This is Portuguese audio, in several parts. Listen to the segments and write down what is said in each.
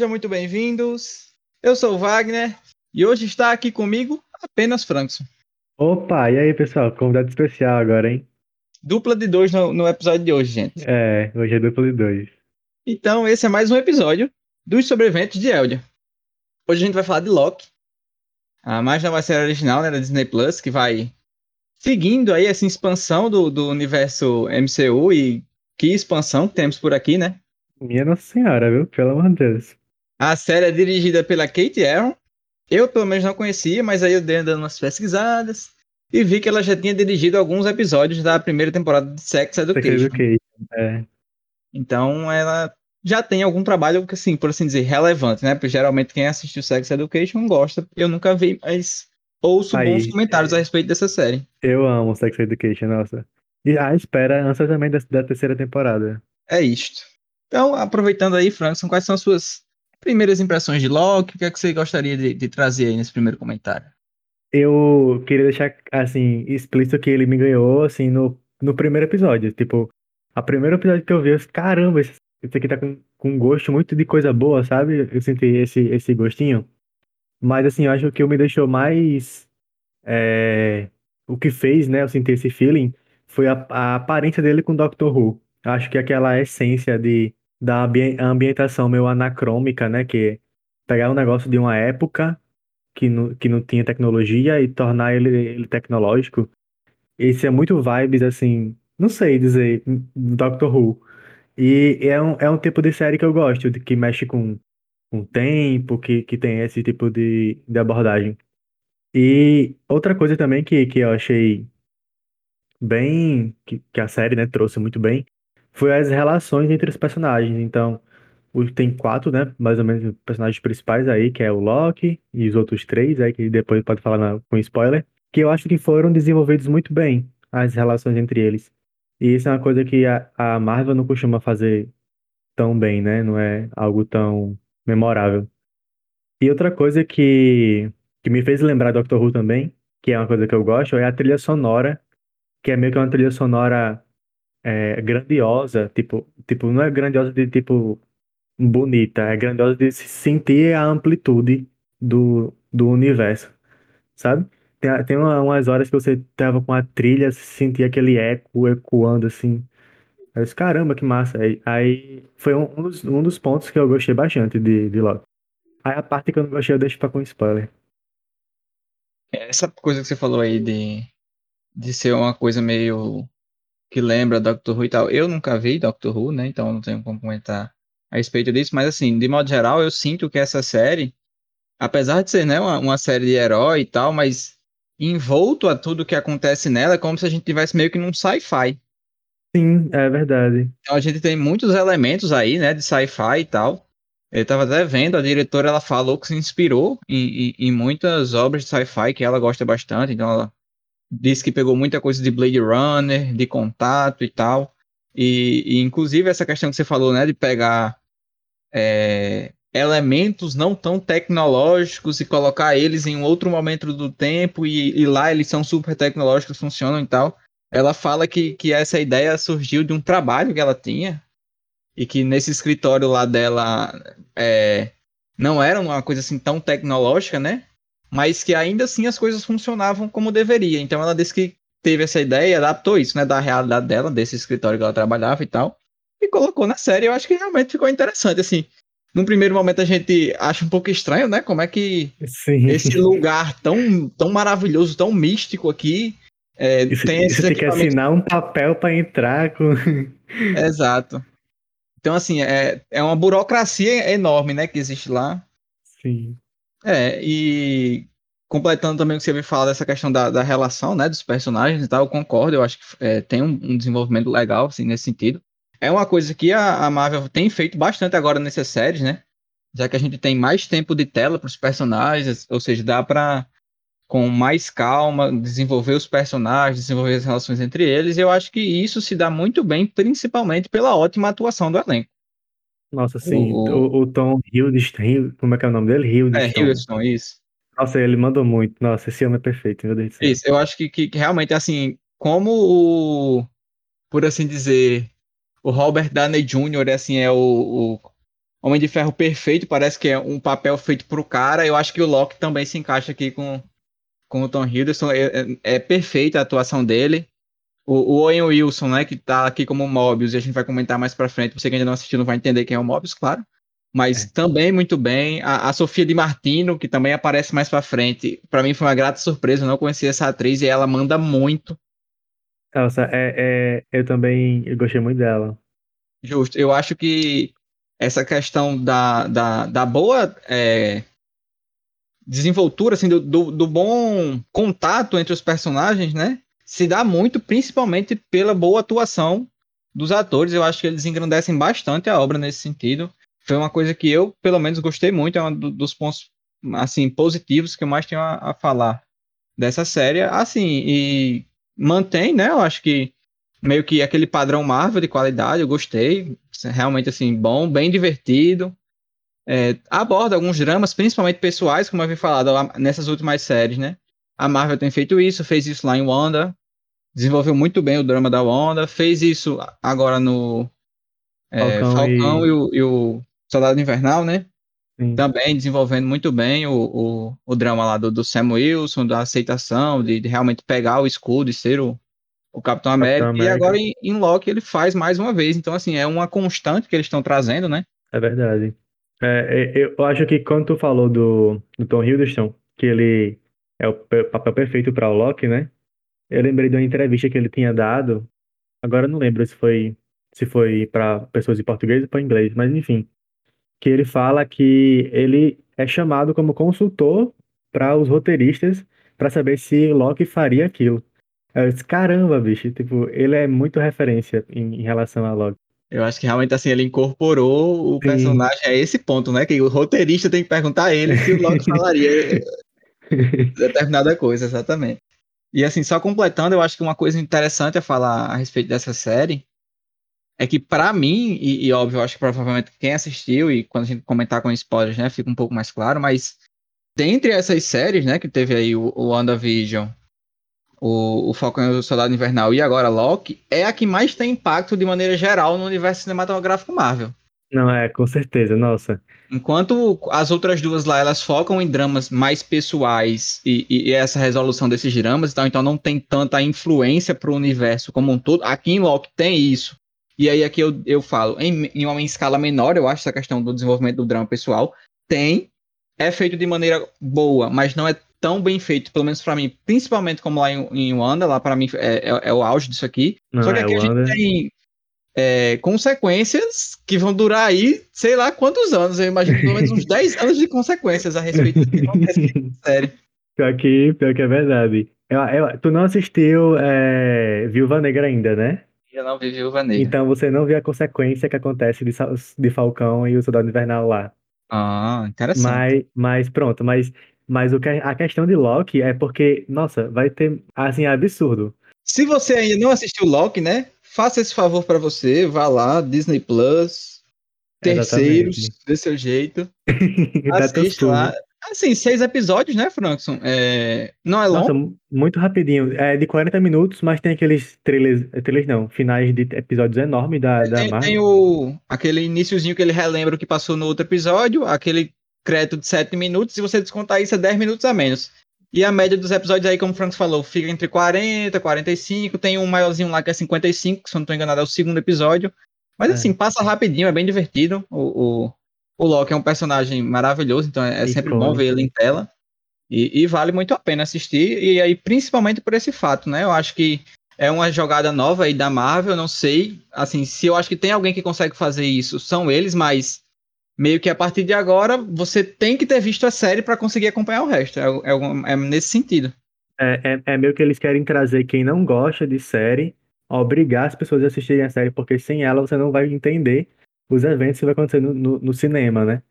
Sejam muito bem-vindos. Eu sou o Wagner e hoje está aqui comigo apenas Frankson. Opa, e aí pessoal, convidado especial agora, hein? Dupla de dois no, no episódio de hoje, gente. É, hoje é dupla de dois. Então, esse é mais um episódio dos sobreviventes de Eldia. Hoje a gente vai falar de Loki, a mais nova série original né, da Disney Plus, que vai seguindo aí essa expansão do, do universo MCU e que expansão que temos por aqui, né? Minha Nossa Senhora, viu? Pelo amor de Deus. A série é dirigida pela Kate Aaron. Eu, pelo menos, não conhecia, mas aí eu dei dando umas pesquisadas e vi que ela já tinha dirigido alguns episódios da primeira temporada de Sex Education. Sex Education, é. Então, ela já tem algum trabalho, assim, por assim dizer, relevante, né? Porque geralmente quem assistiu Sex Education gosta. Eu nunca vi, mas ouço Aí, bons comentários é. a respeito dessa série. Eu amo Sex Education, nossa. E a espera ansiosamente da, da terceira temporada. É isto. Então, aproveitando aí, Frankson, quais são as suas primeiras impressões de Loki? O que é que você gostaria de, de trazer aí nesse primeiro comentário? Eu queria deixar, assim, explícito que ele me ganhou, assim, no, no primeiro episódio. Tipo, a primeiro episódio que eu vi, eu disse, caramba, esse, esse aqui tá com, com gosto muito de coisa boa, sabe? Eu senti esse, esse gostinho. Mas, assim, eu acho que o que me deixou mais... é, o que fez, né, eu sentir esse feeling foi a, a aparência dele com Doctor Who. Acho que aquela essência de, da ambi- ambientação meio anacrômica, né, que pegar um negócio de uma época que não, que não tinha tecnologia e tornar ele, ele tecnológico. Esse é muito vibes, assim, não sei dizer, Doctor Who. E é um, é um tipo de série que eu gosto, que mexe com, com tempo, que, que tem esse tipo de, de abordagem. E outra coisa também que, que eu achei bem, que, que a série, né, trouxe muito bem, foi as relações entre os personagens. Então, tem quatro, né, mais ou menos, personagens principais aí, que é o Loki e os outros três, aí, que depois pode falar na- com spoiler, que eu acho que foram desenvolvidos muito bem, as relações entre eles. E isso é uma coisa que a, a Marvel não costuma fazer tão bem, né, não é algo tão memorável. E outra coisa que, que me fez lembrar Doctor Who também, que é uma coisa que eu gosto, é a trilha sonora, que é meio que uma trilha sonora é, grandiosa, tipo, tipo, não é grandiosa de tipo bonita, é grandiosa de se sentir a amplitude do, do universo, sabe? Tem, tem uma- umas horas que você tava com a trilha, sentia aquele eco ecoando assim. Eu disse, caramba, que massa. Aí, aí foi um, um dos, um dos pontos que eu gostei bastante de, de Loki. Aí a parte que eu não gostei eu deixo pra com spoiler. Essa coisa que você falou aí de, de ser uma coisa meio que lembra Doctor Who e tal. Eu nunca vi Doctor Who, né? Então não tenho como comentar a respeito disso. Mas assim, de modo geral, eu sinto que essa série, apesar de ser né, uma, uma série de herói e tal, mas envolto a tudo que acontece nela, é como se a gente tivesse meio que num sci-fi. Sim, é verdade. Então a gente tem muitos elementos aí, né, de sci-fi e tal. Eu tava até vendo, a diretora ela falou que se inspirou em, em, em muitas obras de sci-fi que ela gosta bastante, então ela disse que pegou muita coisa de Blade Runner, de contato e tal. E, e, inclusive essa questão que você falou, né, de pegar é, elementos não tão tecnológicos e colocar eles em um outro momento do tempo e, e lá eles são super tecnológicos, funcionam e tal. Ela fala que, que essa ideia surgiu de um trabalho que ela tinha e que nesse escritório lá dela é, não era uma coisa assim tão tecnológica, né? Mas que ainda assim as coisas funcionavam como deveria. Então ela disse que teve essa ideia adaptou isso, né, da realidade dela, desse escritório que ela trabalhava e tal, e colocou na série. Eu acho que realmente ficou interessante, assim. Num primeiro momento a gente acha um pouco estranho, né? Como é que Sim. esse lugar tão, tão maravilhoso, tão místico aqui, é, você tem e esses você tem que assinar um papel pra entrar com. Exato. Então, assim, é, é uma burocracia enorme, né, que existe lá. Sim. É, e completando também o que você me fala dessa questão da, da relação, né, dos personagens e tal, eu concordo, eu acho que é, tem um, um desenvolvimento legal, assim, nesse sentido. É uma coisa que a, a Marvel tem feito bastante agora nessas séries, né, já que a gente tem mais tempo de tela para os personagens, ou seja, dá para com mais calma desenvolver os personagens, desenvolver as relações entre eles, e eu acho que isso se dá muito bem, principalmente pela ótima atuação do elenco. Nossa, sim. O- O, o Tom Hiddleston, como é que é o nome dele? É, Hiddleston. Hiddleston, isso. Nossa, ele mandou muito. Nossa, esse homem é perfeito, meu Deus. Isso, eu acho que, que, realmente, assim, como o, por assim dizer, o Robert Downey Jr., assim, é o, o Homem de Ferro perfeito, parece que é um papel feito pro cara. Eu acho que o Loki também se encaixa aqui com, com o Tom Hiddleston. É, é, é perfeita a atuação dele. O, o Owen Wilson, né, que tá aqui como Mobius, e a gente vai comentar mais pra frente. Você que ainda não assistiu não vai entender quem é o Mobius, claro. Mas é. também muito bem. A, a, Sofia Di Martino, que também aparece mais pra frente. para mim foi uma grata surpresa, eu não conhecia essa atriz e ela manda muito. Nossa, é, é, eu também eu gostei muito dela. Justo. Eu acho que essa questão da, da, da boa é, desenvoltura, assim, do, do, do, bom contato entre os personagens, né? Se dá muito, principalmente pela boa atuação dos atores. Eu acho que eles engrandecem bastante a obra nesse sentido. Foi uma coisa que eu, pelo menos, gostei muito. É um dos pontos, assim, positivos que eu mais tenho a, a falar dessa série. Assim, e mantém, né? Eu acho que meio que aquele padrão Marvel de qualidade, eu gostei. Realmente, assim, bom, bem divertido. É, aborda alguns dramas, principalmente pessoais, como eu havia falado nessas últimas séries, né? A Marvel tem feito isso, fez isso lá em Wanda, desenvolveu muito bem o drama da Wanda, fez isso agora no é, Falcão, Falcão e... E, o, e, o, Soldado Invernal, né? Sim. Também desenvolvendo muito bem o, o, o drama lá do, do Sam Wilson, da aceitação, de, de realmente pegar o escudo e ser o, o Capitão América, Capitão América. E agora em, em, Loki ele faz mais uma vez. Então, assim, é uma constante que eles estão trazendo, né? É verdade. É, é eu acho que quando tu falou do, do Tom Hiddleston, que ele é o papel perfeito para o Loki, né? Eu lembrei de uma entrevista que ele tinha dado. Agora eu não lembro se foi se foi para pessoas em português ou para inglês, mas enfim, que ele fala que ele é chamado como consultor para os roteiristas para saber se Loki faria aquilo. Eu disse, caramba, bicho, tipo, ele é muito referência em, em relação a Loki. Eu acho que realmente assim, ele incorporou o Sim. personagem a esse ponto, né? Que o roteirista tem que perguntar a ele se o Loki falaria determinada coisa, exatamente. E assim, só completando, eu acho que uma coisa interessante a falar a respeito dessa série é que para mim, e, e, óbvio, acho que provavelmente quem assistiu e quando a gente comentar com spoilers, né, fica um pouco mais claro, mas dentre essas séries, né, que teve aí o, o WandaVision, o, o Falcão e o Soldado Invernal e agora Loki, é a que mais tem impacto de maneira geral no universo cinematográfico Marvel. Não, é, com certeza, nossa. Enquanto as outras duas lá, elas focam em dramas mais pessoais e, e, e essa resolução desses dramas, então, então não tem tanta influência para o universo como um todo. Aqui em Loki tem isso. E aí aqui eu, eu falo, em, em uma escala menor, eu acho essa questão do desenvolvimento do drama pessoal, tem, é feito de maneira boa, mas não é tão bem feito, pelo menos para mim, principalmente como lá em, em Wanda, lá para mim é, é, é, o auge disso aqui. Não, Só que é aqui é a gente tem é, consequências que vão durar aí, sei lá quantos anos, eu imagino pelo menos uns 10 anos de consequências a respeito do que acontece na série. Pior que, pior que é verdade. Eu, eu, tu não assistiu é, Viúva Negra ainda, né? Eu não vi Viúva Negra. Então você não viu a consequência que acontece de, de Falcão e o Soldado Invernal lá. Ah, interessante. Mas, mas pronto, mas mas o que, a questão de Loki é porque, nossa, vai ter, assim, é absurdo. Se você ainda não assistiu Loki, né? Faça esse favor para você, vá lá, Disney Plus, terceiros, dê seu jeito. Assiste lá. Assim, seis episódios, né, Frankson? É... Não é longo? Nossa, muito rapidinho. É de 40 minutos, mas tem aqueles trailers, trailers não, finais de episódios enormes da, da tem, Marvel. Tem o, aquele iníciozinho que ele relembra o que passou no outro episódio, aquele crédito de 7 minutos, se você descontar isso é 10 minutos a menos. E a média dos episódios aí, como o Frank falou, fica entre 40 e 45. Tem um maiorzinho lá que é 55, se eu não estou enganado, é o segundo episódio. Mas é. assim, passa rapidinho, é bem divertido. O, o, o Loki é um personagem maravilhoso, então é, é sempre bom ver ele em tela. E, e, vale muito a pena assistir. E aí, principalmente por esse fato, né? Eu acho que é uma jogada nova aí da Marvel, não sei. Assim, se eu acho que tem alguém que consegue fazer isso, são eles, mas meio que a partir de agora você tem que ter visto a série para conseguir acompanhar o resto. É, é, é nesse sentido. É, é, é, meio que eles querem trazer quem não gosta de série, obrigar as pessoas a assistirem a série, porque sem ela você não vai entender os eventos que vai acontecer no, no, no cinema, né?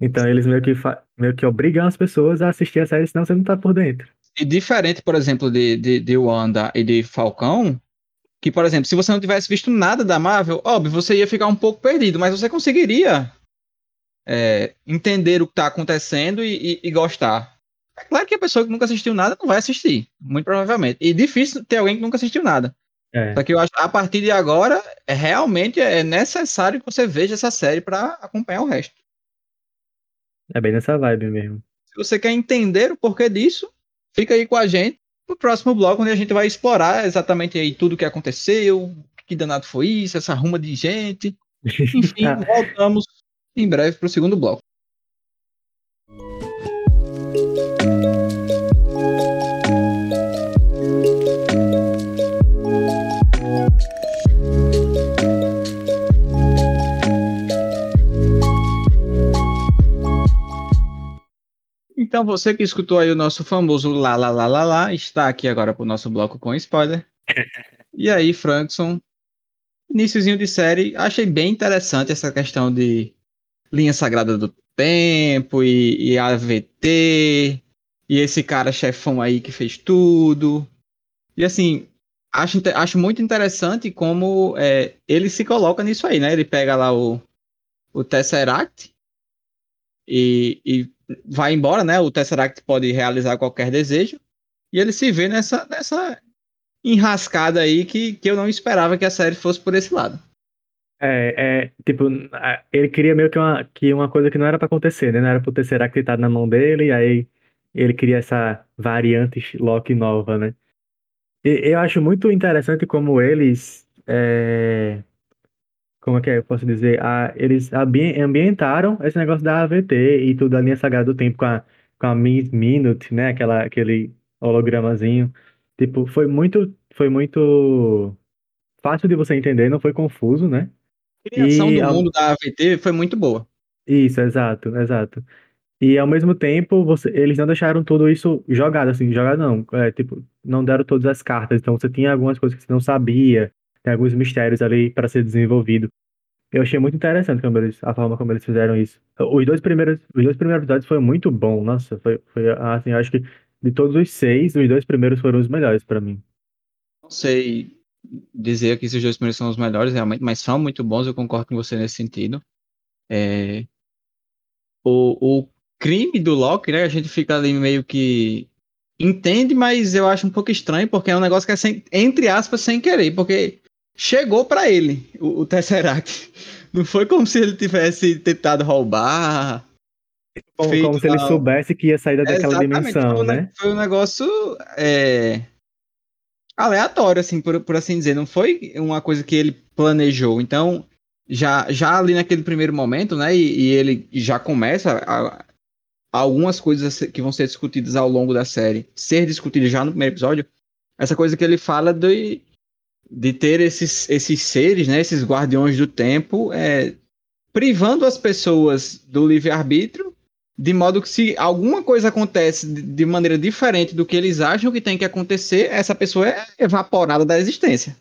Então eles meio que, meio que obrigam as pessoas a assistir a série, senão você não tá por dentro. E diferente, por exemplo, de, de, de Wanda e de Falcão, que, por exemplo, se você não tivesse visto nada da Marvel, óbvio, você ia ficar um pouco perdido, mas você conseguiria é, entender o que está acontecendo e, e, e, gostar. É claro que a pessoa que nunca assistiu nada não vai assistir, muito provavelmente. E difícil ter alguém que nunca assistiu nada. É. Só que eu acho a partir de agora, é, realmente é necessário que você veja essa série para acompanhar o resto. É bem nessa vibe mesmo. Se você quer entender o porquê disso, fica aí com a gente no próximo bloco, onde a gente vai explorar exatamente aí tudo o que aconteceu, que danado foi isso, essa ruma de gente. Enfim, voltamos em breve para o segundo bloco. Então, você que escutou aí o nosso famoso lá, lá, lá, lá, lá, está aqui agora para o nosso bloco com spoiler. e aí, Frankson, iníciozinho de série, achei bem interessante essa questão de linha sagrada do tempo e, e AVT, e esse cara chefão aí que fez tudo. E assim, acho, acho muito interessante como é, ele se coloca nisso aí, né? Ele pega lá o, o Tesseract e, e vai embora, né? O Tesseract pode realizar qualquer desejo. E ele se vê nessa, nessa enrascada aí que, que eu não esperava que a série fosse por esse lado. É, é, tipo, ele queria meio que uma, que uma coisa que não era para acontecer, né? Não era pro Tesseract estar na mão dele, e aí ele queria essa variante Loki nova, né? E, eu acho muito interessante como eles é, como é que é, eu posso dizer, a, eles ambientaram esse negócio da AVT e tudo a linha sagrada do tempo com a, com a Minute, né, aquela, aquele hologramazinho. Tipo, foi muito, foi muito fácil de você entender, não foi confuso, né? A criação e, do mundo da AVT foi muito boa. Isso, exato, exato. E ao mesmo tempo, você, eles não deixaram tudo isso jogado, assim, jogado não, é, tipo, não deram todas as cartas, então você tinha algumas coisas que você não sabia, tem alguns mistérios ali para ser desenvolvido. Eu achei muito interessante como eles, a forma como eles fizeram isso. Os dois primeiros, os dois primeiros episódios foram muito bons. Nossa, foi, foi assim, acho que de todos os seis, os dois primeiros foram os melhores para mim. Não sei dizer que esses dois primeiros são os melhores realmente, mas são muito bons. Eu concordo com você nesse sentido. É... O, o crime do Loki, né? A gente fica ali meio que entende, mas eu acho um pouco estranho porque é um negócio que é sem, entre aspas sem querer, porque chegou para ele, o, o, Tesseract. Não foi como se ele tivesse tentado roubar. Como, como se ele soubesse que ia sair daquela dimensão, foi né? Foi um negócio é, aleatório, assim, por, por assim dizer. Não foi uma coisa que ele planejou. Então, já, já ali naquele primeiro momento, né? E, e ele já começa a, algumas coisas que vão ser discutidas ao longo da série ser discutidas já no primeiro episódio. Essa coisa que ele fala de, de ter esses, esses seres, né, esses guardiões do tempo, é, privando as pessoas do livre-arbítrio, de modo que se alguma coisa acontece de maneira diferente do que eles acham que tem que acontecer, essa pessoa é evaporada da existência.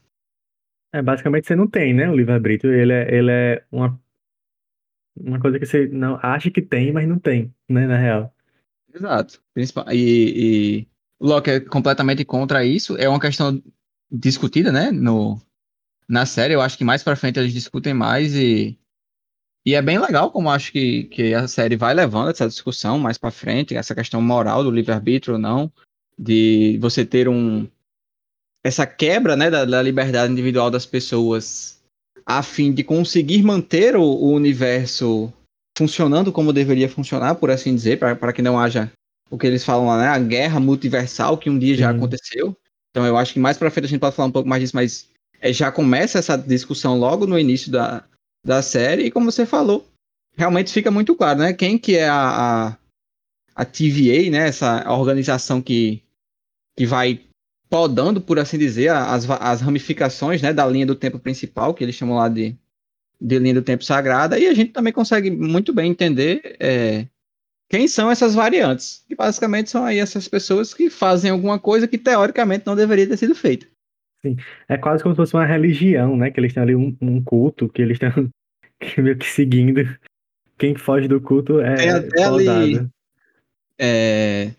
É, basicamente você não tem, né, o livre-arbítrio, ele é, ele é uma, uma coisa que você não acha que tem, mas não tem, né, na real. Exato. E, e o Locke é completamente contra isso, é uma questão discutida, né, no, na série. Eu acho que mais pra frente eles discutem mais e, e é bem legal como acho que, que a série vai levando essa discussão mais pra frente, essa questão moral do livre-arbítrio ou não, de você ter um essa quebra, né, da, da liberdade individual das pessoas a fim de conseguir manter o, o universo funcionando como deveria funcionar, por assim dizer, para que não haja o que eles falam lá, né, a guerra multiversal que um dia Sim. já aconteceu. Então eu acho que mais para frente a gente pode falar um pouco mais disso, mas é, já começa essa discussão logo no início da, da série, e como você falou, realmente fica muito claro, né? Quem que é a, a, a TVA, né? Essa organização que, que vai podando, por assim dizer, as, as ramificações né, da linha do tempo principal, que eles chamam lá de, de linha do tempo sagrada, e a gente também consegue muito bem entender é, quem são essas variantes? Que basicamente são aí essas pessoas que fazem alguma coisa que teoricamente não deveria ter sido feita. Sim, é quase como se fosse uma religião, né? Que eles têm ali um, um culto, que eles estão meio que seguindo. Quem foge do culto é Tem até ali, é,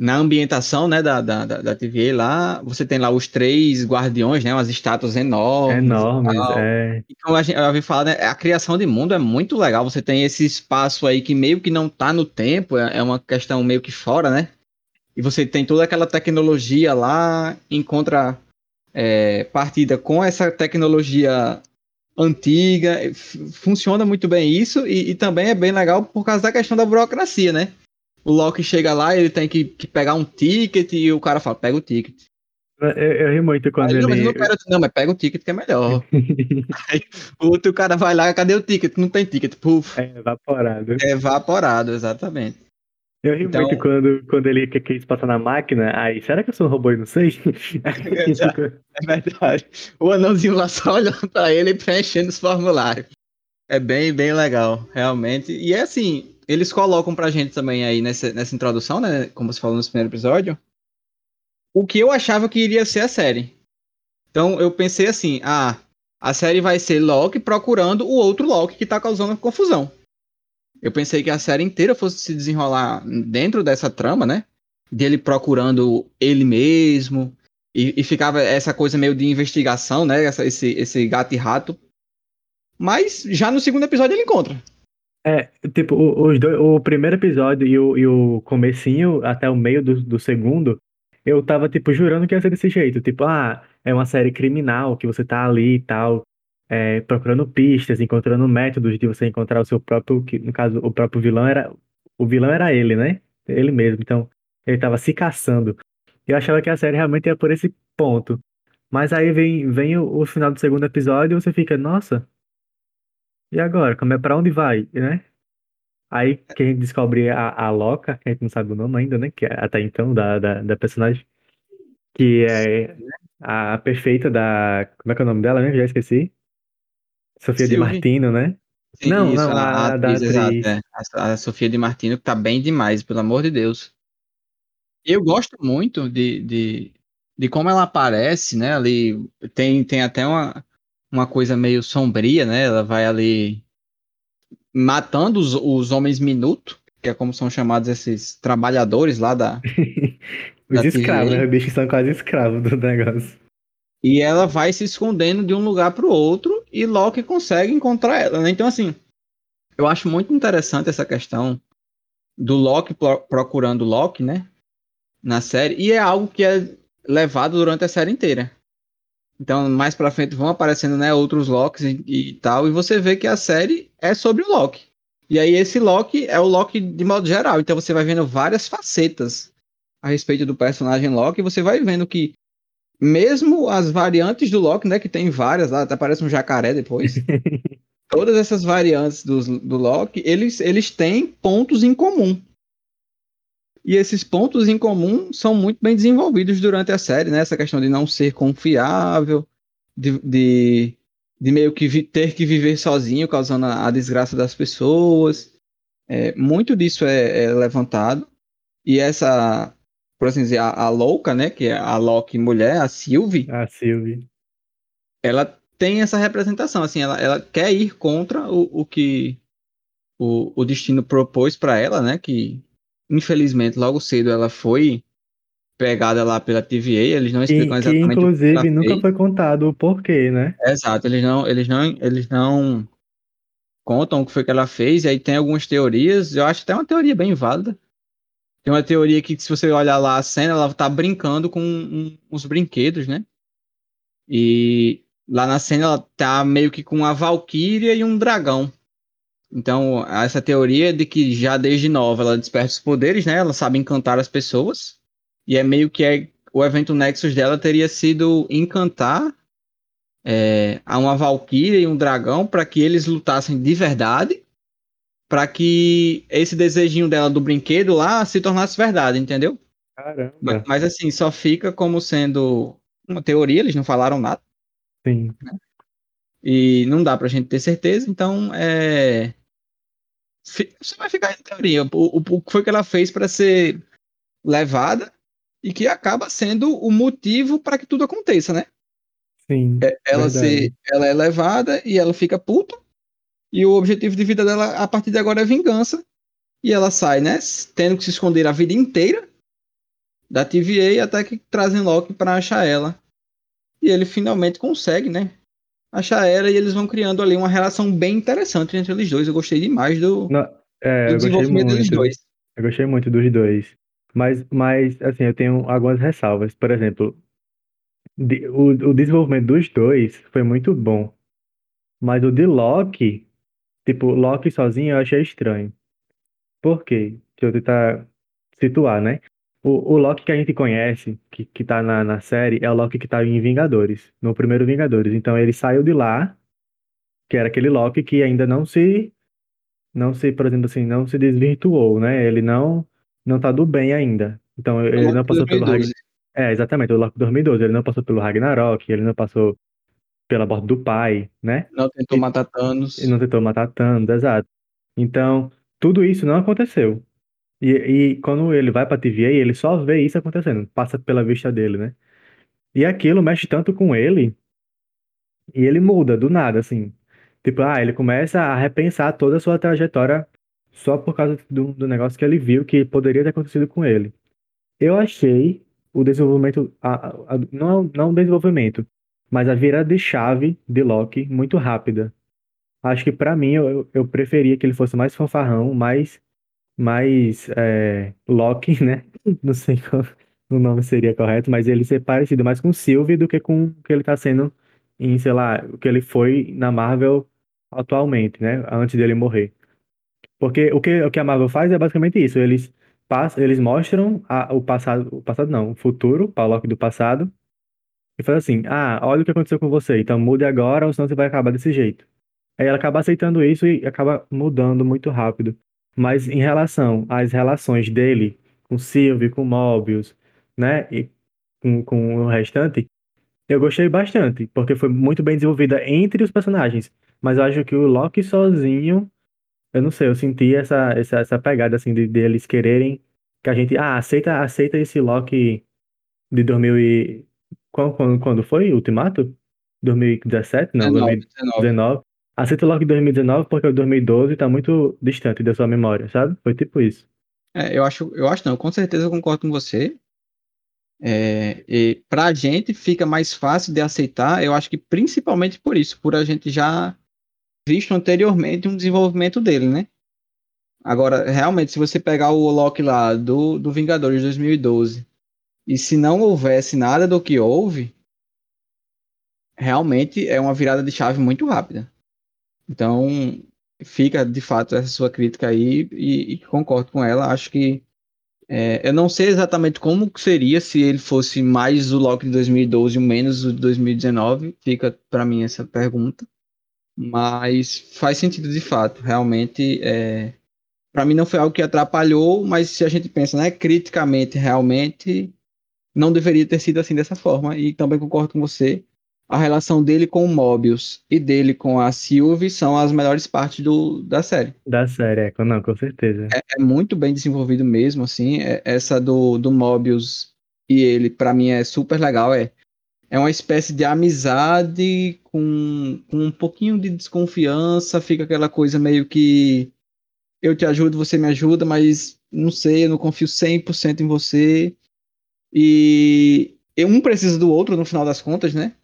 na ambientação né, da, da, da, TVA lá, você tem lá os três guardiões, né? Umas estátuas enormes. Enormes, é. Então a gente, eu ouvi falar, né, a criação de mundo é muito legal. Você tem esse espaço aí que meio que não tá no tempo, é, é uma questão meio que fora, né? E você tem toda aquela tecnologia lá, encontra é, partida com essa tecnologia antiga. Funciona muito bem isso e, e, também é bem legal por causa da questão da burocracia, né? O Loki chega lá, ele tem que, que pegar um ticket e o cara fala, pega o ticket. Eu, eu ri muito quando Aí, ele... Não, mas não, quero, não, mas pega o ticket que é melhor. Aí, o outro cara vai lá, cadê o ticket? Não tem ticket. Puf. É evaporado. É evaporado, exatamente. Eu ri então... muito quando, quando ele quis passar na máquina, aí, será que eu sou um robô e não sei? é verdade. O anãozinho lá só olhando pra ele e preenchendo os formulários. É bem, bem legal, realmente. E é assim, eles colocam pra gente também aí nessa, nessa introdução, né? Como você falou no primeiro episódio, o que eu achava que iria ser a série. Então eu pensei assim, ah, a série vai ser Loki procurando o outro Loki que tá causando confusão. Eu pensei que a série inteira fosse se desenrolar dentro dessa trama, né? Dele procurando ele mesmo. E, e ficava essa coisa meio de investigação, né? Essa, esse, esse gato e rato. Mas já no segundo episódio ele encontra. É, tipo, os dois, o primeiro episódio e o, e o comecinho até o meio do, do segundo, eu tava, tipo, jurando que ia ser desse jeito. Tipo, ah, é uma série criminal, que você tá ali e tal é, procurando pistas, encontrando métodos de você encontrar o seu próprio, que no caso o próprio vilão era o vilão era ele, né? Ele mesmo. Então ele estava se caçando. Eu achava que a série realmente ia por esse ponto. Mas aí vem, vem o, o final do segundo episódio e você fica, nossa, e agora? Como é para onde vai, né? Aí que a gente descobre a, a Loca, que a gente não sabe o nome ainda, né? Que é até então da, da, da personagem. Que é a perfeita da. Como é que é o nome dela, né? Já esqueci. Sofia Silvia. de Martino, né? Sim, não, isso, não, a, a, a atriz, exato, é. a, a, Sofia de Martino que tá bem demais, pelo amor de Deus. Eu gosto muito de, de, de como ela aparece, né? Ali tem, tem até uma, uma coisa meio sombria, né? Ela vai ali matando os, os homens minuto, que é como são chamados esses trabalhadores lá da. os da escravos, né? Os bichos são quase escravos do negócio. E ela vai se escondendo de um lugar para o outro e Loki consegue encontrar ela. Né? Então, assim, eu acho muito interessante essa questão do Loki procurando Loki, né? Na série. E é algo que é levado durante a série inteira. Então, mais pra frente vão aparecendo, né, outros Locks e, e, tal, e você vê que a série é sobre o Loki. E aí esse Loki é o Loki de modo geral, então você vai vendo várias facetas a respeito do personagem Loki, e você vai vendo que mesmo as variantes do Loki, né, que tem várias lá, até parece um jacaré depois. todas essas variantes do, do Loki, eles, eles têm pontos em comum. E esses pontos em comum são muito bem desenvolvidos durante a série, né? Essa questão de não ser confiável, de, de, de meio que vi, ter que viver sozinho, causando a, a desgraça das pessoas. É, muito disso é, é levantado. E essa por assim dizer, a, a louca, né? Que é a Loki mulher, a Sylvie. A Sylvie. Ela tem essa representação, assim, ela, ela quer ir contra o, o que o, o destino propôs para ela, né? Que infelizmente logo cedo ela foi pegada lá pela TVA, eles não explicam e, exatamente que, inclusive, o que nunca foi contado o porquê, né? Exato, eles não, eles não, eles não contam o que foi que ela fez, e aí tem algumas teorias, eu acho até uma teoria bem válida, tem uma teoria que, se você olhar lá a cena, ela tá brincando com um, uns brinquedos, né? E lá na cena ela tá meio que com uma valquíria e um dragão. Então, essa teoria de que já desde nova ela desperta os poderes, né? Ela sabe encantar as pessoas. E é meio que é, o evento Nexus dela teria sido encantar é, a uma valquíria e um dragão para que eles lutassem de verdade para que esse desejinho dela do brinquedo lá se tornasse verdade, entendeu? Caramba. Mas, mas assim, só fica como sendo uma teoria, eles não falaram nada. Sim. Né? E não dá pra gente ter certeza, então é. Você vai ficar em teoria. O, o, que foi que ela fez para ser levada e que acaba sendo o motivo para que tudo aconteça, né? Sim. É, ela, se, ela é levada e ela fica puta e o objetivo de vida dela, a partir de agora, é vingança. E ela sai, né? Tendo que se esconder a vida inteira da TVA até que trazem Loki para achar ela. E ele finalmente consegue, né? Achar ela e eles vão criando ali uma relação bem interessante entre eles dois. Eu gostei demais do, Não, é, do desenvolvimento deles dois. Eu gostei muito dos dois. Mas, mas, assim, eu tenho algumas ressalvas. Por exemplo, de- o, o desenvolvimento dos dois foi muito bom. Mas o de Loki, tipo, Loki sozinho eu achei estranho. Por quê? Deixa eu tentar situar, né? O, o Loki que a gente conhece, que, que tá na, na série, é o Loki que tá em Vingadores, no primeiro Vingadores. Então ele saiu de lá, que era aquele Loki que ainda não se, não se, por exemplo assim, não se desvirtuou, né? Ele não, não tá do bem ainda. Então O ele Loki não passou pelo Rag... 2012. É, exatamente, o Loki 2012. Ele não passou pelo Ragnarok, ele não passou pela morte do pai, né? Não tentou E, matar Thanos. não tentou matar Thanos, exato. Então, tudo isso não aconteceu. E, e quando ele vai pra TVA, ele só vê isso acontecendo, passa pela vista dele, né? E aquilo mexe tanto com ele, e ele muda do nada, assim. Tipo, ah, ele começa a repensar toda a sua trajetória só por causa do, do negócio que ele viu que poderia ter acontecido com ele. Eu achei o desenvolvimento, a, a- não, não o desenvolvimento, mas a virada de chave de Loki muito rápida. Acho que pra mim eu, eu preferia que ele fosse mais fanfarrão, mais mais é, Loki, né? Não sei qual o nome seria correto, mas ele ser parecido mais com Sylvie do que com o que ele tá sendo em, sei lá, o que ele foi na Marvel atualmente, né? Antes dele morrer. Porque o que, o que a Marvel faz é basicamente isso. Eles passam, eles mostram a- o passado, o passado não, o futuro, para o Loki do passado, e faz assim: ah, olha o que aconteceu com você, então mude agora, ou senão você vai acabar desse jeito. Aí ela acaba aceitando isso e acaba mudando muito rápido. Mas em relação às relações dele com Sylvie, com Mobius, né, e com, com o restante, eu gostei bastante, porque foi muito bem desenvolvida entre os personagens. Mas eu acho que o Loki sozinho, eu não sei, eu senti essa, essa, essa pegada assim de, de eles quererem que a gente, ah, aceita, aceita esse Loki de 2000 e... Quando, quando, quando foi? Ultimato? 2017? Não, 19, 19. 2019. Aceita o Loki de 2019 porque o 2012 tá muito distante da sua memória, sabe? Foi tipo isso. É, eu acho, eu acho não, com certeza eu concordo com você. É, e pra gente fica mais fácil de aceitar, eu acho que principalmente por isso, por a gente já visto anteriormente um desenvolvimento dele, né? Agora, realmente, se você pegar o Loki lá do, do Vingadores de 2012 e se não houvesse nada do que houve, realmente é uma virada de chave muito rápida. Então, fica de fato essa sua crítica aí e, e concordo com ela. Acho que é, eu não sei exatamente como seria se ele fosse mais o Loki de 2012 ou menos o de 2019. Fica para mim essa pergunta. Mas faz sentido de fato. Realmente, é, para mim não foi algo que atrapalhou, mas se a gente pensa né, criticamente, realmente não deveria ter sido assim dessa forma. E também concordo com você. A relação dele com o Mobius e dele com a Sylvie são as melhores partes do, da série. Da série, é, não, com certeza. É muito bem desenvolvido mesmo, assim. É- essa do, do Mobius e ele, pra mim, é super legal. É, é uma espécie de amizade com, com um pouquinho de desconfiança. Fica aquela coisa meio que eu te ajudo, você me ajuda, mas não sei, eu não confio 100% em você. E um precisa do outro no final das contas, né?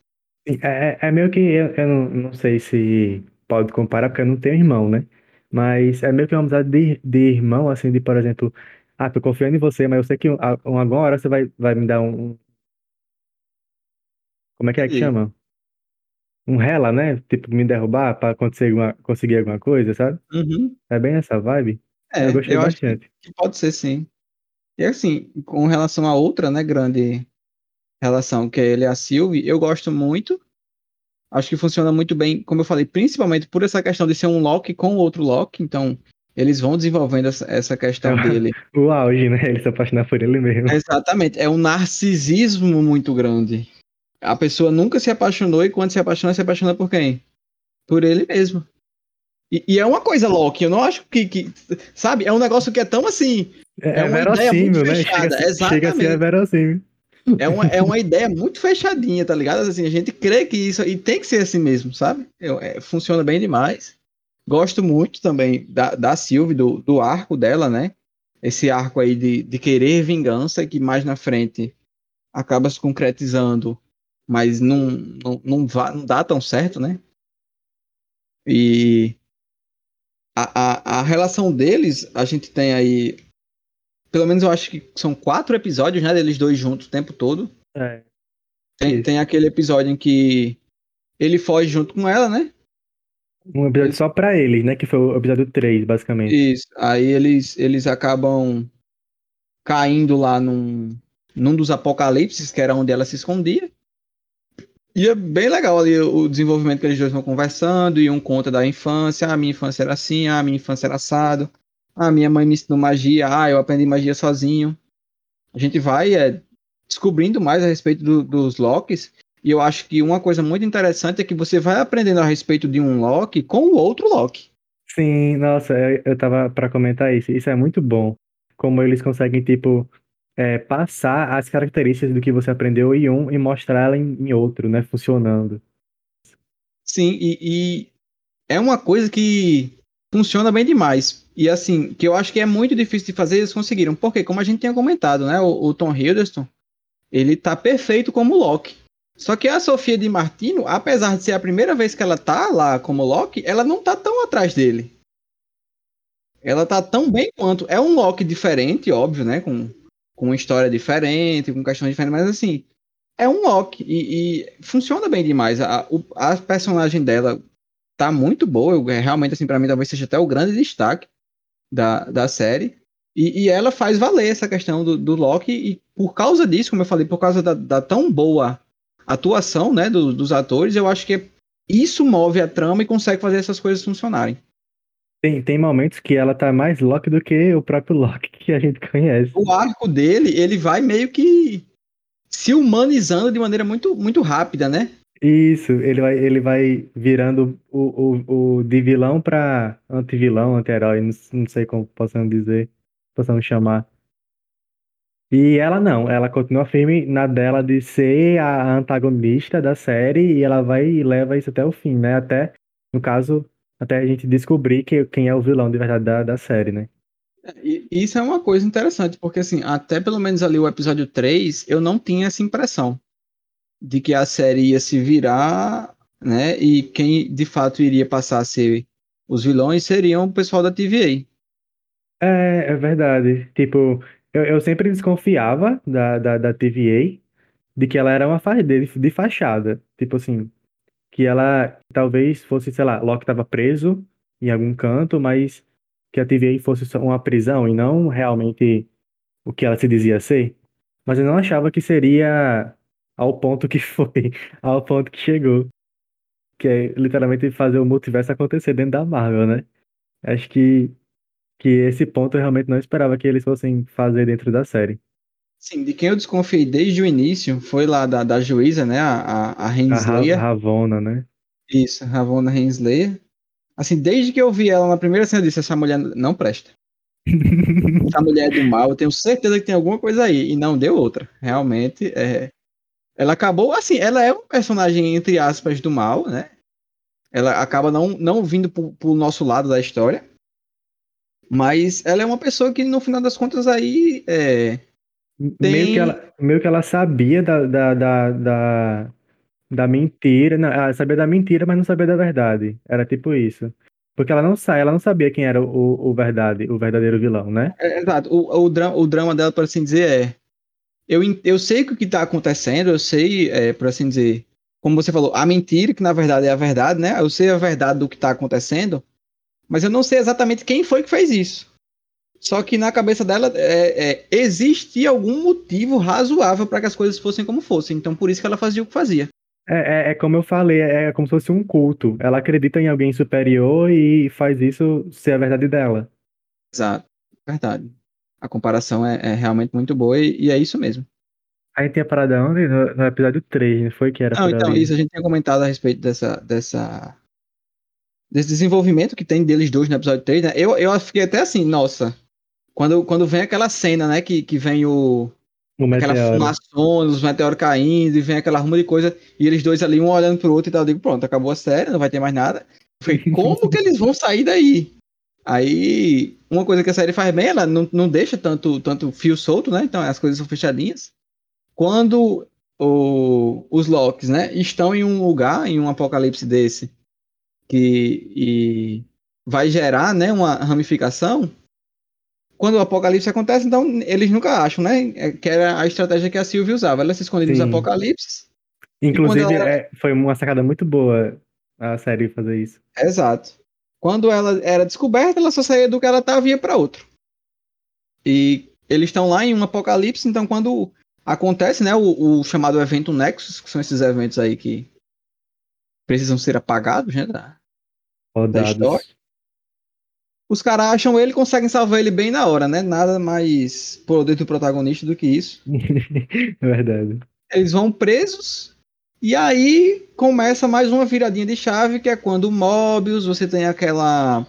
É, é é meio que, eu, eu não, não sei se pode comparar, porque eu não tenho irmão, né? Mas é meio que uma amizade de, de irmão, assim, de, por exemplo, ah, tô confiando em você, mas eu sei que um- a- uma alguma hora você vai, vai me dar um, como é que é que E- chama? Um rela, né? Tipo, me derrubar pra acontecer alguma, conseguir alguma coisa, sabe? Uhum. É bem essa vibe. É, Eu gostei eu acho que, bastante. que pode ser sim. E assim, com relação a outra, né, grande relação que é ele e a Sylvie, eu gosto muito. Acho que funciona muito bem, como eu falei, principalmente por essa questão de ser um Loki com outro Loki. Então, eles vão desenvolvendo essa, essa questão dele. O auge, né? Ele se apaixonar por ele mesmo. Exatamente, é um narcisismo muito grande. A pessoa nunca se apaixonou e quando se apaixona, se apaixona por quem? Por ele mesmo. E, e é uma coisa Loki, eu não acho que, que- Sabe? É um negócio que é tão assim. É, É uma ideia verossímil, muito né? fechada, Chega, a ser- chega a ser exatamente. verossímil. É uma, é uma ideia muito fechadinha, tá ligado? Assim, a gente crê que isso. E tem que ser assim mesmo, sabe? Eu- é, funciona bem demais. Gosto muito também da, da Sylvie, do, do arco dela, né? Esse arco aí de, de querer vingança, que mais na frente acaba se concretizando, mas não, não, não, vá, não dá tão certo, né? E a, a, a relação deles, a gente tem aí. Pelo menos eu acho que são quatro episódios, né? Deles dois juntos o tempo todo. É. Tem, tem aquele episódio em que ele foge junto com ela, né? Um episódio só pra ele, né? Que foi o episódio 3, basicamente. Isso. Aí eles, eles acabam caindo lá num, num dos apocalipses, que era onde ela se escondia. E é bem legal ali o desenvolvimento que eles dois vão conversando, e um conta da infância, a ah, minha infância era assim, a ah, minha infância era assado, ah, minha mãe me ensinou magia, ah, eu aprendi magia sozinho. A gente vai é, descobrindo mais a respeito do, dos Locks, e eu acho que uma coisa muito interessante é que você vai aprendendo a respeito de um Loki com o outro Loki. Sim, nossa, eu, eu tava para comentar isso. Isso é muito bom. Como eles conseguem, tipo, é, passar as características do que você aprendeu em um e mostrar ela em, em outro, né? Funcionando. Sim, e, e, é uma coisa que funciona bem demais. E assim, que eu acho que é muito difícil de fazer, eles conseguiram. Porque, como a gente tinha comentado, né? O, o Tom Hiddleston, ele tá perfeito como Loki. Só que a Sofia de Martino, apesar de ser a primeira vez que ela tá lá como Loki, ela não tá tão atrás dele. Ela tá tão bem quanto. É um Loki diferente, óbvio, né? Com, com uma história diferente, com questões diferentes, mas assim, é um Loki. E, e funciona bem demais. A, a, personagem dela tá muito boa. Eu, realmente, assim, pra mim, talvez seja até o grande destaque da, da série. E, e ela faz valer essa questão do, do Loki. E por causa disso, como eu falei, por causa da, da tão boa atuação né, do, dos atores, eu acho que isso move a trama e consegue fazer essas coisas funcionarem. Tem, tem momentos que ela tá mais Loki do que o próprio Loki que a gente conhece. O arco dele, ele vai meio que se humanizando de maneira muito, muito rápida, né? Isso, ele vai, ele vai virando o, o, o de vilão pra anti-vilão, anti-herói, não, não sei como possamos dizer, possamos chamar. E ela não, ela continua firme na dela de ser a antagonista da série e ela vai e leva isso até o fim, né? Até, no caso, até a gente descobrir que, quem é o vilão de verdade da, da série, né? E isso é uma coisa interessante, porque assim, até pelo menos ali o episódio 3, eu não tinha essa impressão de que a série ia se virar, né? E quem de fato iria passar a ser os vilões seriam o pessoal da TVA. É, é verdade. Tipo, eu, eu sempre desconfiava da, da, da TVA de que ela era uma fa de, de fachada. Tipo assim, que ela talvez fosse, sei lá, Loki estava preso em algum canto, mas que a TVA fosse uma prisão e não realmente o que ela se dizia ser. Mas eu não achava que seria ao ponto que foi, ao ponto que chegou. Que é literalmente fazer o multiverso acontecer dentro da Marvel, né? Acho que que esse ponto eu realmente não esperava que eles fossem fazer dentro da série. Sim, de quem eu desconfiei desde o início foi lá da, da juíza, né? A, a, a. A Ravona, né? Isso, Ravona Renslayer. Assim, desde que eu vi ela na primeira cena, eu disse: essa mulher não presta. essa mulher é do mal, eu tenho certeza que tem alguma coisa aí. E não deu outra. Realmente, é... ela acabou, assim, ela é um personagem, entre aspas, do mal, né? Ela acaba não, não vindo pro, pro nosso lado da história. Mas ela é uma pessoa que, no final das contas, aí. É, tem... meio, que ela, meio que ela sabia da, da, da, da, da mentira. Não, ela sabia da mentira, mas não sabia da verdade. Era tipo isso. Porque ela não sai, ela não sabia quem era o, o verdade, o verdadeiro vilão, né? É, exato. O, o, drama, o drama dela, por assim dizer, é. Eu, eu sei o que está acontecendo, eu sei, é, por assim dizer, como você falou, a mentira, que na verdade é a verdade, né? Eu sei a verdade do que está acontecendo, mas eu não sei exatamente quem foi que fez isso. Só que na cabeça dela é, é, existia algum motivo razoável para que as coisas fossem como fossem. Então por isso que ela fazia o que fazia. É, é, é, como eu falei, é como se fosse um culto. Ela acredita em alguém superior e faz isso ser a verdade dela. Exato, verdade. A comparação é, é realmente muito boa e, e, é isso mesmo. A gente tinha parado onde? No, no episódio 3, não foi que era? Não, então, ali. isso a gente tinha comentado a respeito dessa, dessa desse desenvolvimento que tem deles dois no episódio 3, né? Eu, eu fiquei até assim, nossa. Quando, quando vem aquela cena, né? Que, que vem o. o aquela fumação, os meteoros caindo, e vem aquela ruma de coisa, e eles dois ali, um olhando pro outro e tal. Eu digo, pronto, acabou a série, não vai ter mais nada. Foi como que eles vão sair daí? Aí, uma coisa que a série faz bem, ela não, não deixa tanto, tanto fio solto, né? Então as coisas são fechadinhas. Quando o, os Locks, né, estão em um lugar, em um apocalipse desse, que vai gerar né, uma ramificação, quando o apocalipse acontece, então eles nunca acham, né? É, que era a estratégia que a Sylvie usava. Ela se esconde nos apocalipses Inclusive, ela é, foi uma sacada muito boa a série fazer isso. Exato. Quando ela era descoberta, ela só saía do que ela estava e ia para outro. E eles estão lá em um apocalipse, então quando acontece, né, o, o, chamado evento Nexus, que são esses eventos aí que precisam ser apagados, né, da, da história. Os caras acham ele conseguem salvar ele bem na hora, né? Nada mais poder do protagonista do que isso. Verdade. Eles vão presos e aí começa mais uma viradinha de chave, que é quando o Mobius, você tem aquela.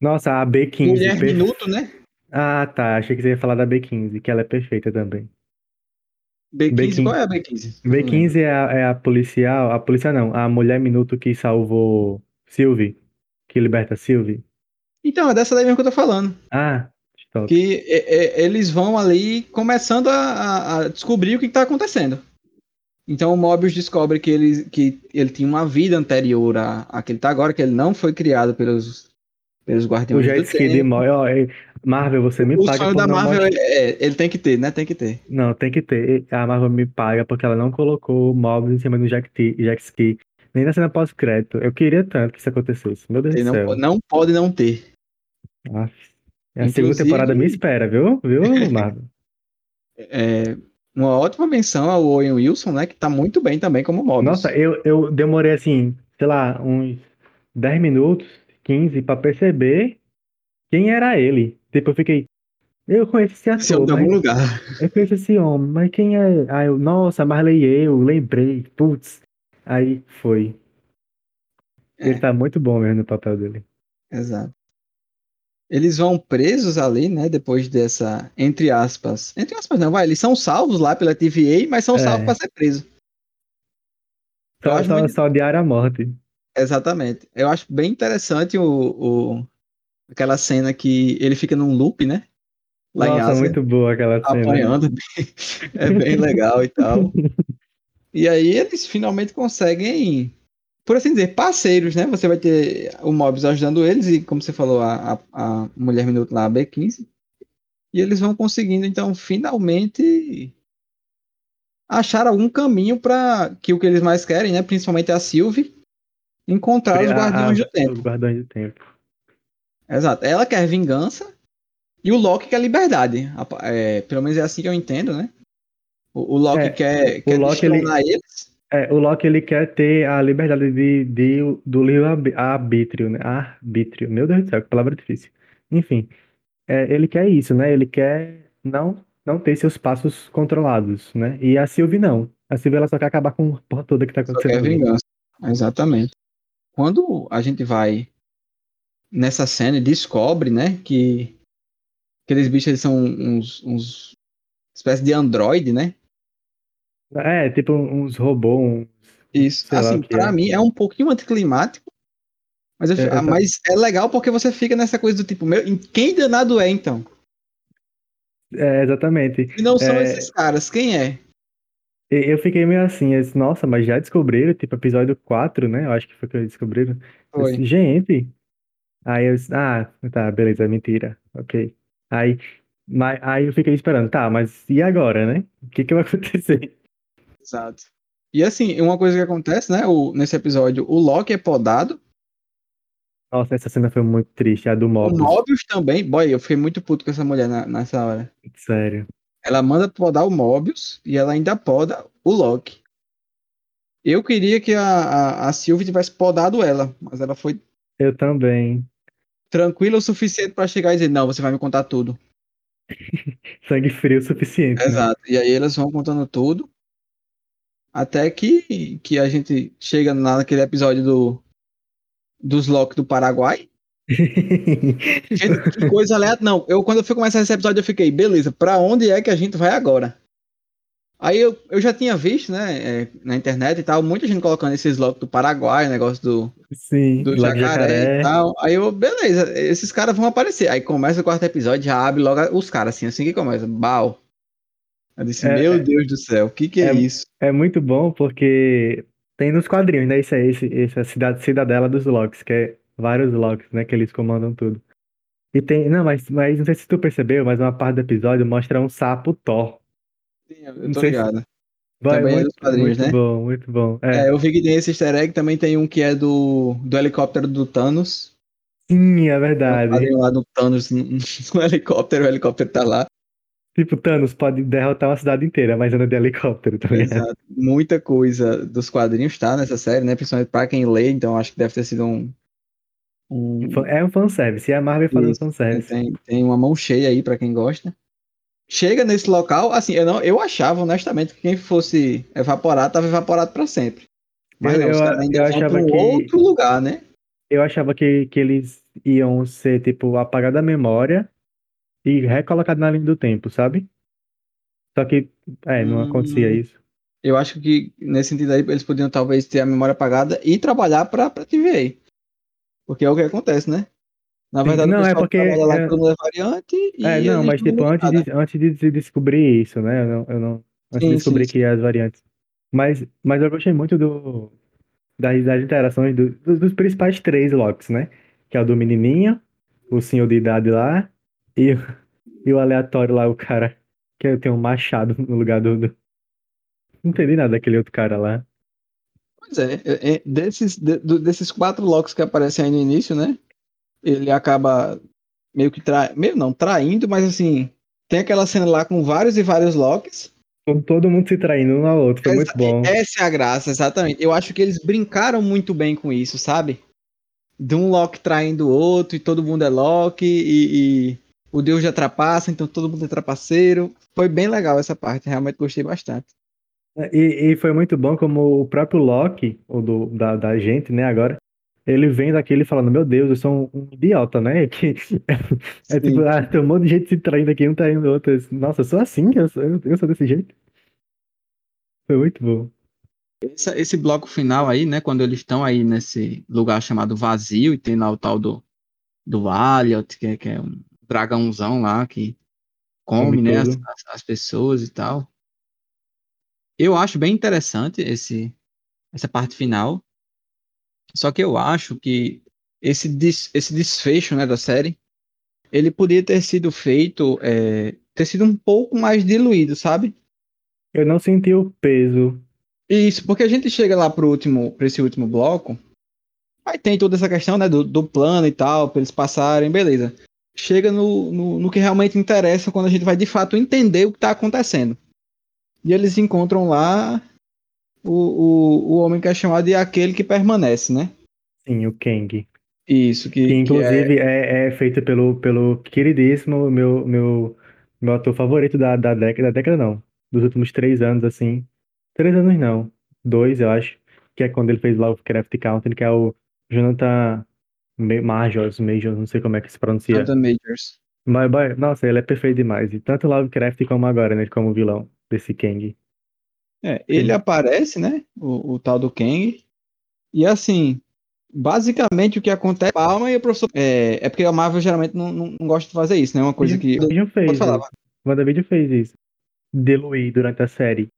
Nossa, a B15. Mulher perfe... Minuto, né? Ah, tá. Achei que você ia falar da B15, que ela é perfeita também. B15, B15... qual é a B15? B15 é a, é a policial. A policial não, a mulher minuto que salvou Sylvie. Que liberta Sylvie. Então, é dessa daí mesmo que eu tô falando. Ah, top. Que é, é, eles vão ali começando a, a descobrir o que, que tá acontecendo. Então o Mobius descobre que ele, que ele tinha uma vida anterior a, a que ele tá agora, que ele não foi criado pelos, pelos Guardiões o jet ski de Marvel, você me o paga. O sonho da Marvel, é, é, ele tem que ter, né? Tem que ter. Não, tem que ter. A Marvel me paga porque ela não colocou o Mobius em cima do jet, jet ski, nem na cena pós-crédito. Eu queria tanto que isso acontecesse. Meu Deus ele do céu. Não, não pode não ter. Ah, a Inclusive, segunda temporada me espera, viu? Viu, Marvel? É, uma ótima menção ao Owen Wilson, né? Que tá muito bem também como Mobius. Nossa, eu, eu demorei assim, sei lá, uns 10 minutos, 15, pra perceber quem era ele. Tipo, eu fiquei. Eu conheço esse ator. Esse mas... lugar. Eu conheço esse homem, mas quem é? Aí eu, nossa, Marley eu, lembrei, putz. Aí foi. É. Ele tá muito bom mesmo no papel dele. Exato eles vão presos ali, né? Depois dessa, entre aspas, entre aspas não, vai, eles são salvos lá pela TVA, mas são é. salvos para ser presos. Só, só, muito... só diário a morte. Exatamente. Eu acho bem interessante o, o, aquela cena que ele fica num loop, né? Lá Nossa, em Ásia, muito boa aquela cena. Apanhando, é bem legal e tal. E aí eles finalmente conseguem por assim dizer, parceiros, né? Você vai ter o Mobius ajudando eles e, como você falou, a, a, a Mulher Minuto lá, a B15. E eles vão conseguindo, então, finalmente achar algum caminho para que o que eles mais querem, né? Principalmente a Sylvie, encontrar os Guardiões do Tempo. Os Guardiões do Tempo. Exato. Ela quer vingança e o Loki quer liberdade. É, pelo menos é assim que eu entendo, né? O, o Loki é, quer, quer o Loki, ele... eles é, o Loki ele quer ter a liberdade de, de do livre arbítrio, né? Arbítrio. Meu Deus do céu, que palavra difícil. Enfim, é, ele quer isso, né? Ele quer não não ter seus passos controlados, né? E a Sylvie não. A Sylvie ela só quer acabar com a porra toda que tá acontecendo. Só quer vingança. Exatamente. Quando a gente vai nessa cena e descobre, né, que aqueles bichos eles são uns, uns espécie de androide, né? É, tipo uns robôs. Isso. Assim, pra é. mim é um pouquinho anticlimático. Mas, eu, é, mas é legal porque você fica nessa coisa do tipo, meu, quem danado é então? É, exatamente. E não são é... esses caras, quem é? Eu fiquei meio assim, eu disse, nossa, mas já descobriram, tipo, episódio 4, né? Eu acho que foi que eles descobriram. Foi. Disse, Gente. Aí eu disse, ah, tá, beleza, mentira. Ok. Aí, mas, aí eu fiquei esperando, tá, mas e agora, né? O que que vai acontecer? Exato. E assim, uma coisa que acontece, né, o, nesse episódio, o Loki é podado. Nossa, essa cena foi muito triste, a do Mobius. O Mobius também, boy, eu fiquei muito puto com essa mulher na, nessa hora. Sério. Ela manda podar o Mobius e ela ainda poda o Loki. Eu queria que a, a, a Sylvie tivesse podado ela, mas ela foi. Eu também. Tranquila o suficiente para chegar e dizer: Não, você vai me contar tudo. Sangue frio o suficiente. Né? Exato. Né? E aí eles vão contando tudo. Até que, que a gente chega naquele episódio do, dos Loki do Paraguai. que coisa aleatória. Não, eu quando eu fui começar esse episódio, eu fiquei, beleza, pra onde é que a gente vai agora? Aí eu, eu já tinha visto, né, é, na internet e tal, muita gente colocando esses Loki do Paraguai, negócio do, Sim, do jacaré, jacaré, e tal. Aí eu, beleza, esses caras vão aparecer. Aí começa o quarto episódio, já abre logo os caras, assim, assim que começa. Bal. Eu disse, é, meu é. Deus do céu, o que, que é, é, isso? É muito bom porque tem nos quadrinhos, né? Isso é esse, essa cidade, cidadela dos Locks, que é vários Locks, né? Que eles comandam tudo. E tem. Não, mas, mas não sei se tu percebeu, mas uma parte do episódio mostra um sapo Thor. Sim, eu tô ligado. Se, Vai, Também é muito, dos quadrinhos, muito né? bom, muito bom. É, É, eu vi que tem esse easter egg, também tem um que é do, do helicóptero do Thanos. sim, é verdade. quadrinho lá do Thanos no, no helicóptero, o helicóptero tá lá. Tipo, Thanos pode derrotar uma cidade inteira, mas anda de helicóptero, tá ligado? Exato. Muita coisa dos quadrinhos tá nessa série, né? Principalmente pra quem lê, então acho que deve ter sido um. um É um fanservice, e a Marvel fazendo Isso, fanservice. tem, tem uma mão cheia aí pra quem gosta. Chega nesse local, assim, eu, não, eu achava, honestamente, que quem fosse evaporado, tava evaporado pra sempre. Mas Eu- não, os eu- caras ainda eu achava que- outro lugar, né? Eu achava que, que eles iam ser, tipo, apagado da memória e recolocado na linha do tempo, sabe? Só que, é, não Hum. acontecia isso. Eu acho que nesse sentido aí eles podiam talvez ter a memória apagada e trabalhar pra, pra TVA. Porque é o que acontece, né? Na Sim, verdade, não, é porque, trabalha lá é- é variante e É, não, mas tipo, antes de, antes de se descobrir isso, né? Eu não, eu não, antes Sim, de descobrir sim, que as variantes. Mas, mas eu gostei muito do, das, das interações do- dos, dos principais três Locks, né? Que é o do menininho, o senhor de idade lá e, o- e o aleatório lá, o cara que tem um machado no lugar do, do... Não entendi nada daquele outro cara lá. Pois é, é, é, desses, de- desses quatro locks que aparecem aí no início, né? Ele acaba meio que tra... meio não, traindo, mas assim, tem aquela cena lá com vários e vários locks. Com todo mundo se traindo um ao outro, foi muito Essa, bom. essa é a graça, exatamente. Eu acho que eles brincaram muito bem com isso, sabe? De um Loki traindo o outro e todo mundo é Loki e, e o Deus já trapaça, então todo mundo é trapaceiro. Foi bem legal essa parte, realmente gostei bastante. E, e foi muito bom como o próprio Loki, o do, da, da gente, né, agora, ele vendo aquilo e falando, meu Deus, eu sou um, um idiota, né? Que, é Sim. tipo, ah, tem um monte de gente se traindo aqui, um traindo o outro. Nossa, eu sou assim, eu sou, eu sou desse jeito. Foi muito bom. Essa- esse bloco final aí, né, quando eles estão aí nesse lugar chamado vazio e tem lá o tal do, do Aliot, que, é- que é um dragãozão lá que come, Come né, as, as- as pessoas e tal. Eu acho bem interessante esse, essa parte final. Só que eu acho que esse, des- esse desfecho, né, da série, ele podia ter sido feito, é, ter sido um pouco mais diluído, sabe? Eu não senti o peso. Isso, porque a gente chega lá pro último, pra esse último bloco, aí tem toda essa questão, né, do, do plano e tal, pra eles passarem, beleza. Chega no, no, no que realmente interessa quando a gente vai de fato entender o que tá acontecendo. E eles encontram lá o, o, o homem que é chamado de aquele que permanece, né? Sim, o Kang. Isso, que, Que que é, inclusive é, é feito pelo, pelo queridíssimo, meu, meu, meu ator favorito da, da década, da década não, dos últimos três anos, assim. Três anos não, dois, eu acho, que é quando ele fez Lovecraft Country, que é o Jonathan Majors, Majors, não sei como é que se pronuncia. Jonathan Majors. Mas, mas, nossa, ele é perfeito demais, e tanto Lovecraft como agora, né, como vilão desse Kang. É, ele aparece, né? O, o tal do Kang. E assim, basicamente o que acontece. Palma e o professor. É, é porque a Marvel geralmente não, não, não gosta de fazer isso, né? Uma coisa que. WandaVision fez falar. isso. WandaVision fez isso. Diluir durante a série.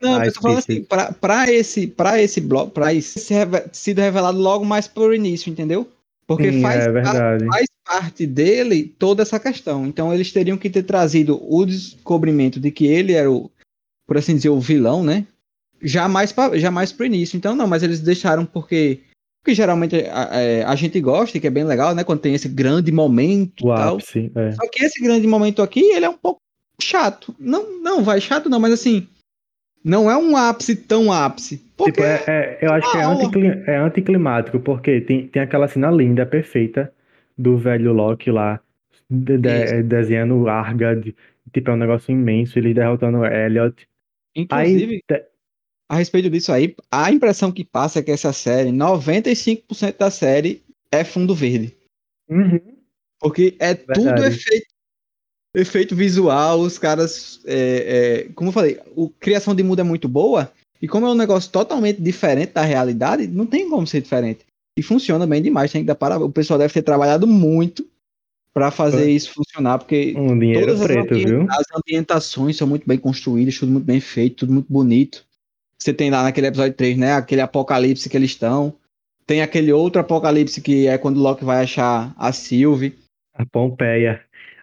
Não, Ah, eu tô falando assim, pra, pra esse, pra esse bloco, pra isso ser sido revelado logo mais por início, entendeu? Porque Sim, faz, é par- verdade. faz parte dele toda essa questão. Então eles teriam que ter trazido o descobrimento de que ele era o, por assim dizer, o vilão, né? Jamais, pra- jamais pro início. Então não, mas eles deixaram porque. Porque geralmente a, a- a gente gosta, que é bem legal, né? Quando tem esse grande momento O e tal. ápice, é. Só que esse grande momento aqui, ele é um pouco chato. Não, não, vai chato não, mas assim, não é um ápice tão ápice. Porque Tipo, é, é- eu acho que é, uma aula. anticli- é anticlimático, porque tem, tem aquela cena linda, perfeita, do velho Loki lá, de- de- desenhando Argad, tipo, é um negócio imenso, ele derrotando o Elliot. inclusive, Aí, a respeito disso aí, a impressão que passa é que essa série, 95% da série é fundo verde. Uhum. Porque é tudo Verdade. efeito, efeito visual, os caras. é, é, como eu falei, a criação de mundo é muito boa. E como é um negócio totalmente diferente da realidade, não tem como ser diferente. E funciona bem demais. Tem que dar parabéns. O pessoal deve ter trabalhado muito para fazer isso funcionar, porque um dinheiro todas as, preto, ambien- viu? as ambientações são muito bem construídas, tudo muito bem feito, tudo muito bonito. Você tem lá naquele episódio 3, né? Aquele apocalipse que eles estão. Tem aquele outro apocalipse que é quando o Loki vai achar a Sylvie. A Pompeia.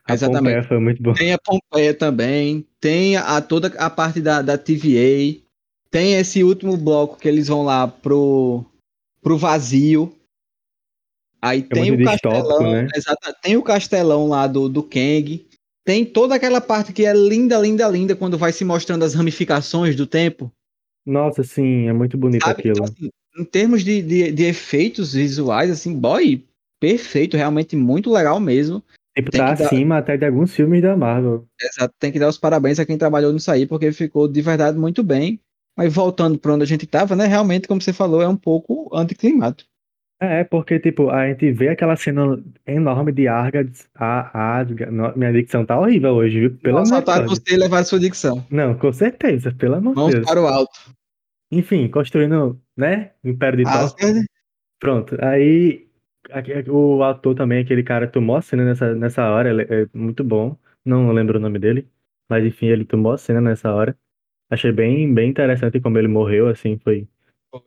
A Exatamente. Pompeia foi muito bom. Tem a Pompeia também. Tem a, toda a parte da, da TVA. Tem esse último bloco que eles vão lá pro, pro vazio. Aí É tem o castelão, né? exato, tem o castelão lá do, do Kang. Tem toda aquela parte que é linda, linda, linda quando vai se mostrando as ramificações do tempo. Nossa, sim, é muito bonito Sabe? aquilo. Então, assim, em termos de, de, de efeitos visuais, assim, boy, perfeito, realmente muito legal mesmo. Tipo, tem tá que dar- acima até de alguns filmes da Marvel. Exato, tem que dar os parabéns a quem trabalhou nisso aí, porque ficou de verdade muito bem. Mas voltando para onde a gente tava, né? Realmente, como você falou, é um pouco anticlimático. É, porque, tipo, a gente vê aquela cena enorme de Argads, a, no- minha dicção tá horrível hoje, viu? Pelo amor de saltar Deus. você levar a sua dicção. Não, com certeza, pelo amor de Vamos Deus. para o alto. Enfim, construindo, né, Império de Thor. Pronto, aí o ator também, aquele cara tomou a cena nessa, nessa hora, ele é muito bom. Não lembro o nome dele, mas enfim, ele tomou a cena nessa hora. Achei bem, bem interessante como ele morreu, assim, foi.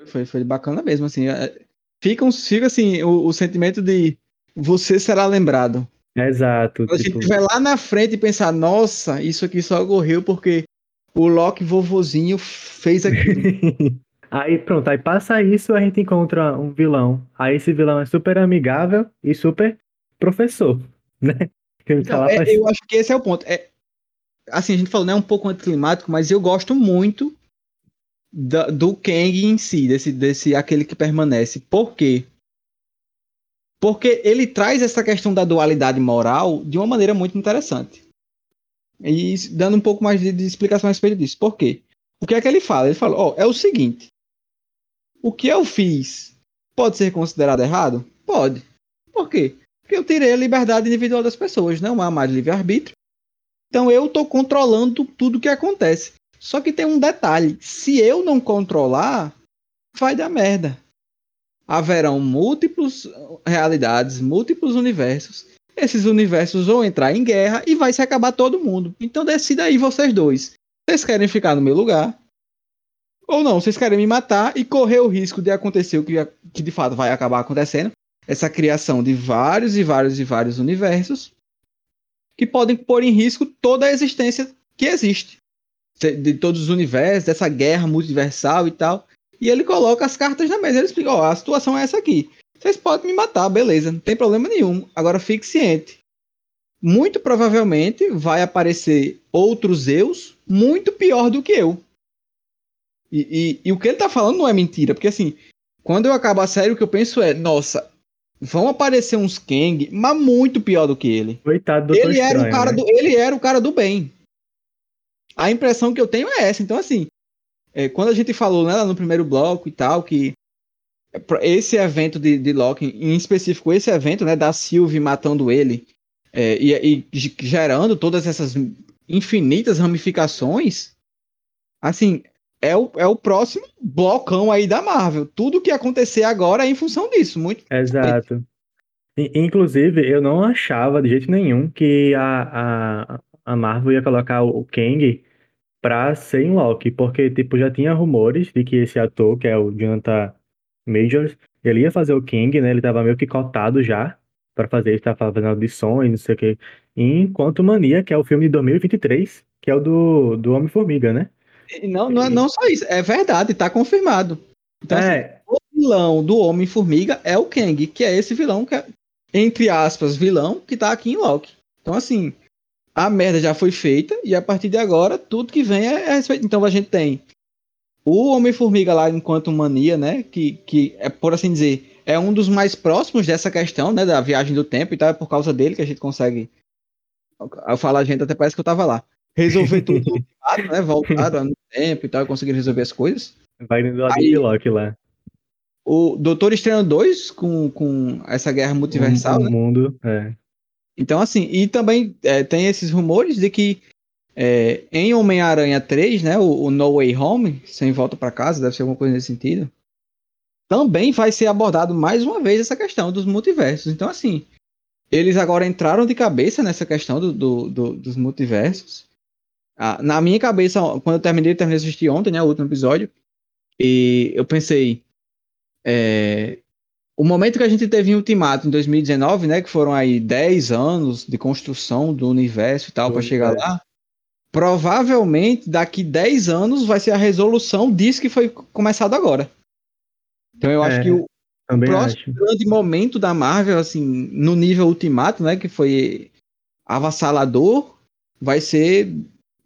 Foi, foi, bacana mesmo, assim. é, Fica, um, fica assim, o, o sentimento de você será lembrado. Exato, Quando a gente tipo, estiver lá na frente e pensar, nossa, isso aqui só ocorreu porque o Loki vovozinho fez aquilo. Aí pronto, aí passa isso, a gente encontra um vilão. Aí esse vilão é super amigável e super professor, né? Tá Então, é, pra- eu acho que esse é o ponto. É, assim, a gente falou, né, um pouco anticlimático, mas eu gosto muito da- do Kang em si, desse, desse aquele que permanece. Por quê? Porque ele traz essa questão da dualidade moral de uma maneira muito interessante. E dando um pouco mais de, de explicação a respeito disso. Por quê? O que é que ele fala? Ele fala, ó, é o seguinte. O que eu fiz pode ser considerado errado? Pode. Por quê? Porque eu tirei a liberdade individual das pessoas, não há mais livre-arbítrio. Então eu estou controlando tudo que acontece. Só que tem um detalhe: se eu não controlar, vai dar merda. Haverão múltiplos realidades, múltiplos universos. Esses universos vão entrar em guerra e vai se acabar todo mundo. Então decida aí vocês dois. Vocês querem ficar no meu lugar? Ou não? Vocês querem me matar e correr o risco de acontecer o que, que de fato vai acabar acontecendo? essa criação de vários e vários e vários universos que podem pôr em risco toda a existência que existe de, todos os universos, dessa guerra multiversal e tal. E ele coloca as cartas na mesa. Ele explica: ó, a situação é essa aqui. Vocês podem me matar, beleza, não tem problema nenhum. Agora fique ciente. Muito provavelmente vai aparecer outros eus muito pior do que eu. E, e- e o que ele tá falando não é mentira, porque assim, quando eu acabo a série, o que eu penso é, nossa, vão aparecer uns Kang, mas muito pior do que ele. Coitado do Doutor Ele era, o Estranho, cara né? do, ele era o cara do bem. A impressão que eu tenho é essa. Então, assim, é, quando a gente falou né, lá no primeiro bloco e tal, que esse evento de, de Loki, em específico esse evento, né, da Sylvie matando ele é, e, e ge- gerando todas essas infinitas ramificações, assim, é o, é o próximo blocão aí da Marvel. Tudo que acontecer agora é em função disso. Muito Exato. Inclusive, eu não achava de jeito nenhum que a, a, a Marvel ia colocar o Kang pra ser em Loki, porque, tipo, já tinha rumores de que esse ator, que é o Jonathan Majors, ele ia fazer o Kang, né? Ele tava meio que cotado já pra fazer, ele tava fazendo audições, não sei o quê. Enquanto Mania, que é o filme de 2023, que é o do, do Homem-Formiga, né? Não, não, é- não só isso, é verdade, tá confirmado. Então, assim, É, o vilão do Homem-Formiga é o Kang, que é esse vilão que é, entre aspas, vilão que tá aqui em Loki. Então, assim, a merda já foi feita e a partir de agora, tudo que vem é, é respeito. Então, a gente tem o Homem-Formiga lá enquanto mania, né? Que, que é, por assim dizer, é um dos mais próximos dessa questão, né? Da viagem do tempo e tal. É por causa dele que a gente consegue. Eu falo a gente, até parece que eu tava lá. Resolver tudo né? Voltado no tempo e tal, conseguir resolver as coisas. vai no lado de Loki lá. O Doutor Estranho 2 com, com essa guerra multiversal, O né? mundo, é. Então, assim, e também é, tem esses rumores de que é, em Homem-Aranha 3, né, o, o No Way Home, sem volta para casa, deve ser alguma coisa nesse sentido, também vai ser abordado mais uma vez essa questão dos multiversos. Então, assim, eles agora entraram de cabeça nessa questão do, do- do- dos multiversos. Ah, na minha cabeça, quando eu terminei, eu terminei de assistir ontem, né, o último episódio, e eu pensei, é, o momento que a gente teve em Ultimato em 2019, né, que foram aí 10 anos de construção do universo e tal para chegar universo. lá, provavelmente daqui 10 anos vai ser a resolução disso que foi começado agora. Então eu acho É, que o, próximo acho. grande momento da Marvel, assim, no nível ultimato, né, que foi avassalador, vai ser,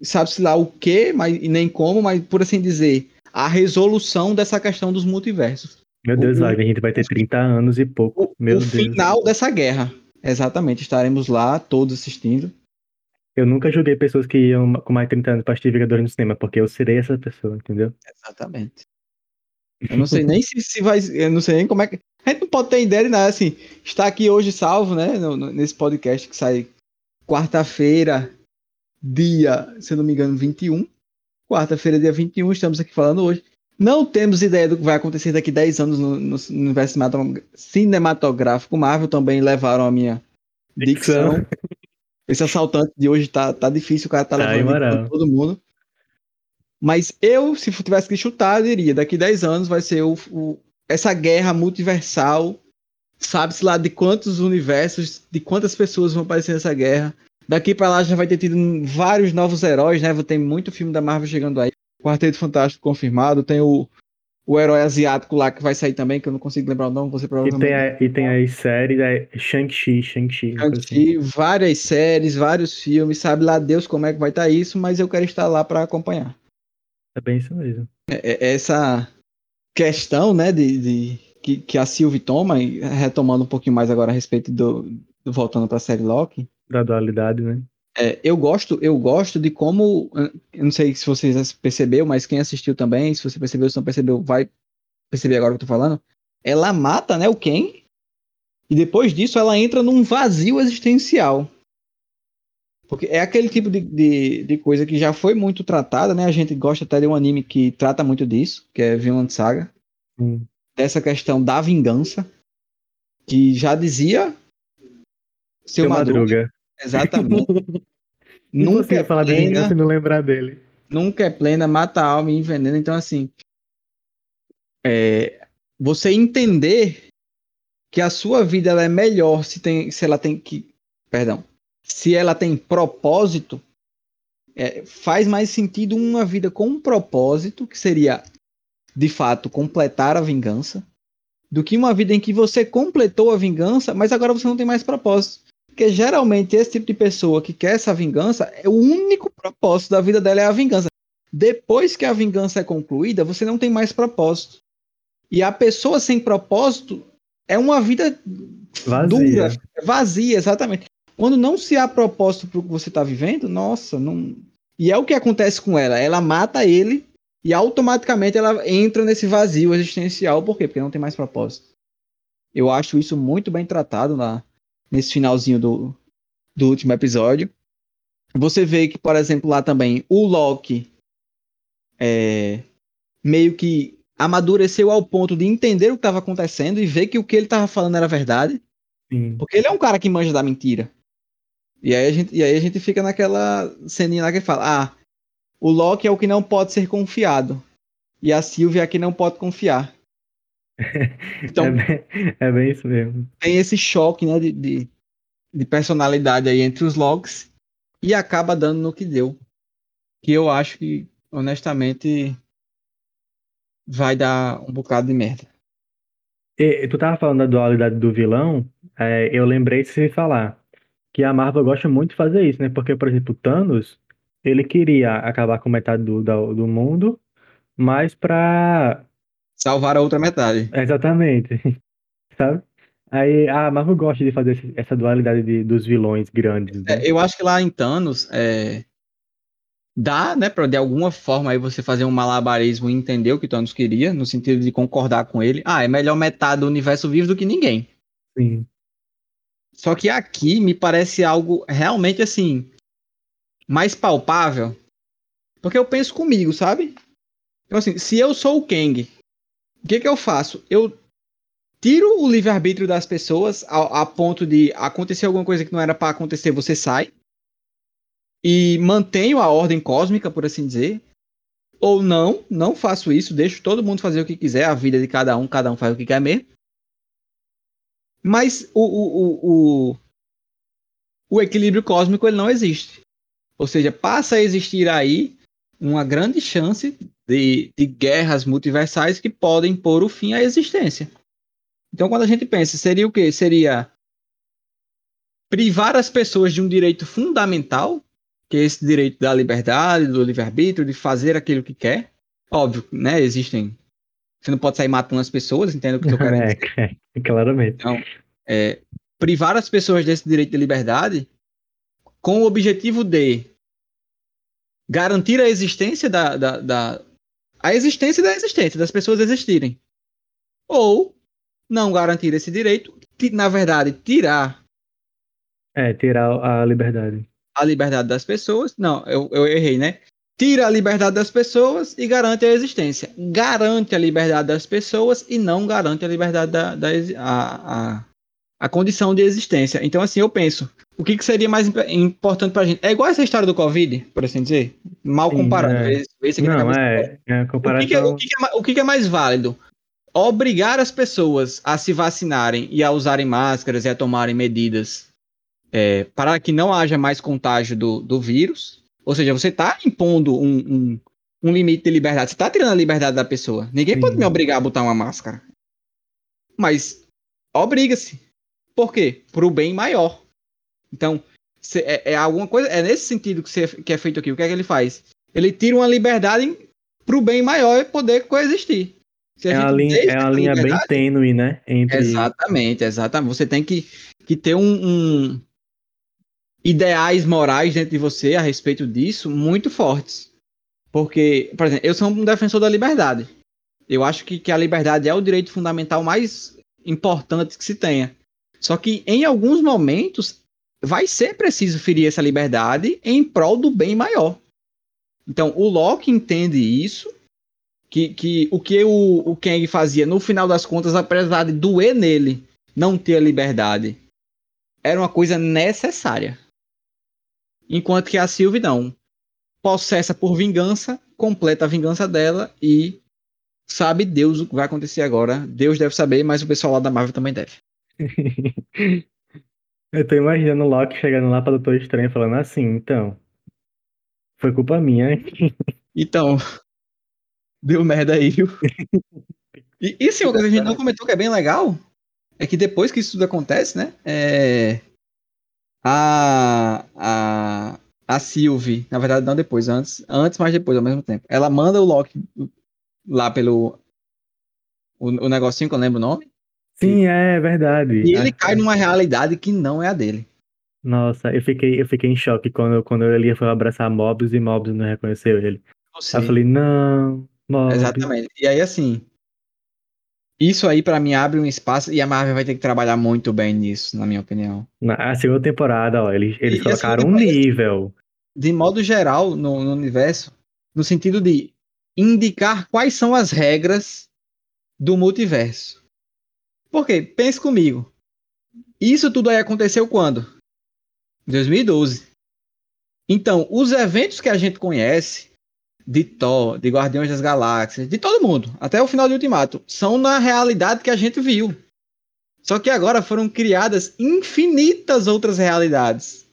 sabe-se lá o que, mas e nem como, mas por assim dizer, a resolução dessa questão dos multiversos. Meu Deus, o- Wagner, a gente vai ter 30 anos e pouco. O, Meu o Deus. final dessa guerra. Exatamente, estaremos lá todos assistindo. Eu nunca julguei pessoas que iam com mais de 30 anos pra assistir Vingadores no cinema, porque eu serei essa pessoa, entendeu? Exatamente. Eu não sei nem se, se vai. Eu não sei nem como é que. A gente não pode ter ideia de nada. Assim, está aqui hoje salvo, né? no- no- nesse podcast que sai quarta-feira, dia, se não me engano, 21. Quarta-feira, dia 21, estamos aqui falando hoje. Não temos ideia do que vai acontecer daqui 10 anos no, no universo cinematog- cinematográfico Marvel. Também levaram a minha dicção. Dicção. Esse assaltante de hoje tá, tá difícil, o cara tá Tá levando todo mundo. Mas eu, se tivesse que chutar, eu diria, daqui 10 anos vai ser o, o- essa guerra multiversal. Sabe-se lá de quantos universos, de quantas pessoas vão aparecer nessa guerra. Daqui pra lá já vai ter tido vários novos heróis, né? Tem muito filme da Marvel chegando aí. Quarteto Fantástico confirmado. Tem o, o herói asiático lá que vai sair também, que eu não consigo lembrar o nome, você E provavelmente. tem, a- e tem as séries, é Shang-Chi, Shang-Chi. coisa assim. Shang-Chi, várias séries, vários filmes, sabe lá Deus como é que vai estar isso, mas eu quero estar lá para acompanhar. É bem isso mesmo. É- é- Essa questão, né, de, de- que, que a Sylvie toma, e retomando um pouquinho mais agora a respeito do, do voltando para a série Loki, Da dualidade, né? é, eu gosto, eu gosto de como, eu não sei se você já percebeu, mas quem assistiu também, se você percebeu, se não percebeu, vai perceber agora o que eu tô falando. Ela mata, né, o Ken, e depois disso ela entra num vazio existencial. Porque é aquele tipo de, de, de coisa que já foi muito tratada, né? A gente gosta até de um anime que trata muito disso, que é Vinland Saga. Hum. Dessa questão da vingança, que já dizia seu Seu Madruga, Madruga. Exatamente. Nunca é falar plena, vingança e não lembrar dele. nunca é plena, mata a alma e envenena. Então, assim, é, você entender que a sua vida ela é melhor se, tem, se ela tem que. Perdão. Se ela tem propósito, é, faz mais sentido uma vida com um propósito, que seria, de fato, completar a vingança, do que uma vida em que você completou a vingança, mas agora você não tem mais propósito. Porque geralmente esse tipo de pessoa que quer essa vingança, é o único propósito da vida dela é a vingança. Depois que a vingança é concluída, você não tem mais propósito. E a pessoa sem propósito é uma vida Vazia. dura, vazia, exatamente. Quando não se há propósito para o que você está vivendo, nossa, não. E é o que acontece com ela. Ela mata ele e automaticamente ela entra nesse vazio existencial. Por quê? Porque não tem mais propósito. Eu acho isso muito bem tratado lá nesse finalzinho do, do último episódio. Você vê que, por exemplo, lá também o Loki é, meio que amadureceu ao ponto de entender o que estava acontecendo e ver que o que ele estava falando era verdade. Sim. Porque ele é um cara que manja da mentira. E aí a gente, e aí a gente fica naquela ceninha lá que fala: Ah, o Loki é o que não pode ser confiado. E a Sylvia é a que não pode confiar. Então É, bem, é bem isso mesmo. tem esse choque né, de, de, de personalidade aí entre os Locks e acaba dando no que deu. Que eu acho que, honestamente, vai dar um bocado de merda. E, tu tava falando da dualidade do vilão, é, eu lembrei de se falar que a Marvel gosta muito de fazer isso, né? Porque, por exemplo, o Thanos, ele queria acabar com metade do, da- do mundo, mas pra. Salvar a outra metade. Exatamente. Sabe? Aí a Marvel gosta de fazer essa dualidade de- dos vilões grandes, né? É, eu acho que lá em Thanos é, dá, né, para de alguma forma aí você fazer um malabarismo e entender o que Thanos queria, no sentido de concordar com ele. Ah, é melhor metade do universo vivo do que ninguém. Sim. Só que aqui me parece algo realmente assim mais palpável, porque eu penso comigo, sabe? Então assim, se eu sou o Kang, o que que eu faço? Eu tiro o livre-arbítrio das pessoas a, a ponto de acontecer alguma coisa que não era para acontecer, você sai e mantenho a ordem cósmica, por assim dizer. Ou não, não faço isso, deixo todo mundo fazer o que quiser, a vida de cada um, cada um faz o que quer mesmo. Mas o, o, o, o, o equilíbrio cósmico ele não existe. Ou seja, passa a existir aí uma grande chance de, de guerras multiversais que podem pôr o fim à existência. Então, quando a gente pensa, seria o quê? Seria privar as pessoas de um direito fundamental, que é esse direito da liberdade, do livre-arbítrio, de fazer aquilo que quer. Óbvio, né? Existem. Você não pode sair matando as pessoas, entende o que eu quero É, dizer? é, claramente. Então, é, privar as pessoas desse direito de liberdade com o objetivo de garantir a existência da, da, da- a existência da existência, das pessoas existirem. Ou não garantir esse direito, que, na verdade, tirar É, tirar a liberdade. a liberdade das pessoas. Não, eu, eu errei, né? Tira a liberdade das pessoas e garante a existência. Garante a liberdade das pessoas e não garante a liberdade da, da a, a, a condição de existência. Então, assim, eu penso, o que, que seria mais imp- importante pra gente? É igual essa história do Covid, por assim dizer. Mal Sim, comparado. é. Esse- esse aqui na Não, cabeça é, é a o que, que é, o que que é o que é mais válido? Obrigar as pessoas a se vacinarem e a usarem máscaras e a tomarem medidas é, para que não haja mais contágio do, do vírus. Ou seja, você está impondo um, um, um limite de liberdade. Você está tirando a liberdade da pessoa. Ninguém Sim. pode me obrigar a botar uma máscara. Mas obriga-se. Por quê? Para o bem maior. Então, cê- é, é alguma coisa. É nesse sentido que, cê- que é feito aqui. O que é que ele faz? Ele tira uma liberdade para o bem maior e poder coexistir. Se É a uma linha, é uma linha bem tênue, né? Entre. Exatamente, exatamente. Você tem que, que ter um, um- ideais morais dentro de você a respeito disso muito fortes. Porque, por exemplo, eu sou um defensor da liberdade. Eu acho que, que a liberdade é o direito fundamental mais importante que se tenha. Só que em alguns momentos vai ser preciso ferir essa liberdade em prol do bem maior. Então, o Locke entende isso, que, que o que o, o Kang fazia, no final das contas, apesar de doer nele não ter a liberdade, era uma coisa necessária. Enquanto que a Sylvie não. Possessa por vingança, completa a vingança dela e sabe Deus o que vai acontecer agora. Deus deve saber, mas o pessoal lá da Marvel também deve. Eu tô imaginando o Loki chegando lá pra Doutor Estranho falando assim, então. Foi culpa minha. Então, deu merda aí, viu? E, e sim, que a gente não comentou que é bem legal é que depois que isso tudo acontece, né? É, a, a, a Sylvie, na verdade, não depois, antes, antes, mas depois, ao mesmo tempo. Ela manda o Loki lá pelo. O, o negocinho que eu lembro o nome. Sim, é verdade. E ele cai numa realidade que não é a dele. Nossa, eu fiquei, eu fiquei em choque quando, quando ele foi abraçar Mobius e Mobius não reconheceu ele. Aí eu falei, não, Mobius. Exatamente. E aí, assim. Isso aí, pra mim, abre um espaço e a Marvel vai ter que trabalhar muito bem nisso, na minha opinião. Na segunda temporada, ó, eles, eles E colocaram um nível. De modo geral, no, no universo, no sentido de indicar quais são as regras do multiverso. Porque, pense comigo. Isso tudo aí aconteceu quando? Em 2012. Então, os eventos que a gente conhece, de Thor, de Guardiões das Galáxias, de todo mundo, até o final de Ultimato, são na realidade que a gente viu. Só que agora foram criadas infinitas outras realidades.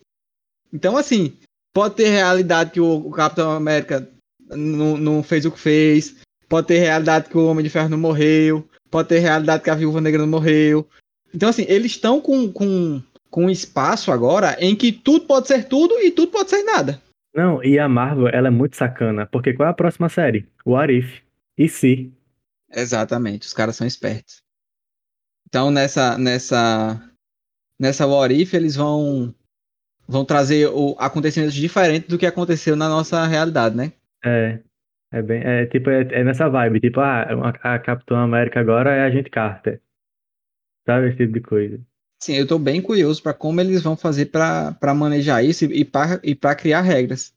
Então, assim, pode ter realidade que o Capitão América não, não fez o que fez, pode ter realidade que o Homem de Ferro não morreu, pode ter realidade que a Viúva Negra não morreu. Então, assim, eles estão com, com, com um espaço agora em que tudo pode ser tudo e tudo pode ser nada. Não, e a Marvel, ela é muito sacana, porque qual é a próxima série? O Arif. E se? Exatamente, os caras são espertos. Então nessa nessa nessa What If, eles vão vão trazer o, acontecimentos diferentes do que aconteceu na nossa realidade, né? É, é bem, é tipo, é, é nessa vibe, tipo, ah, a, a Capitã América agora é a gente Carter. Sabe, esse tipo de coisa. Sim, eu tô bem curioso para como eles vão fazer para manejar isso e para e para criar regras.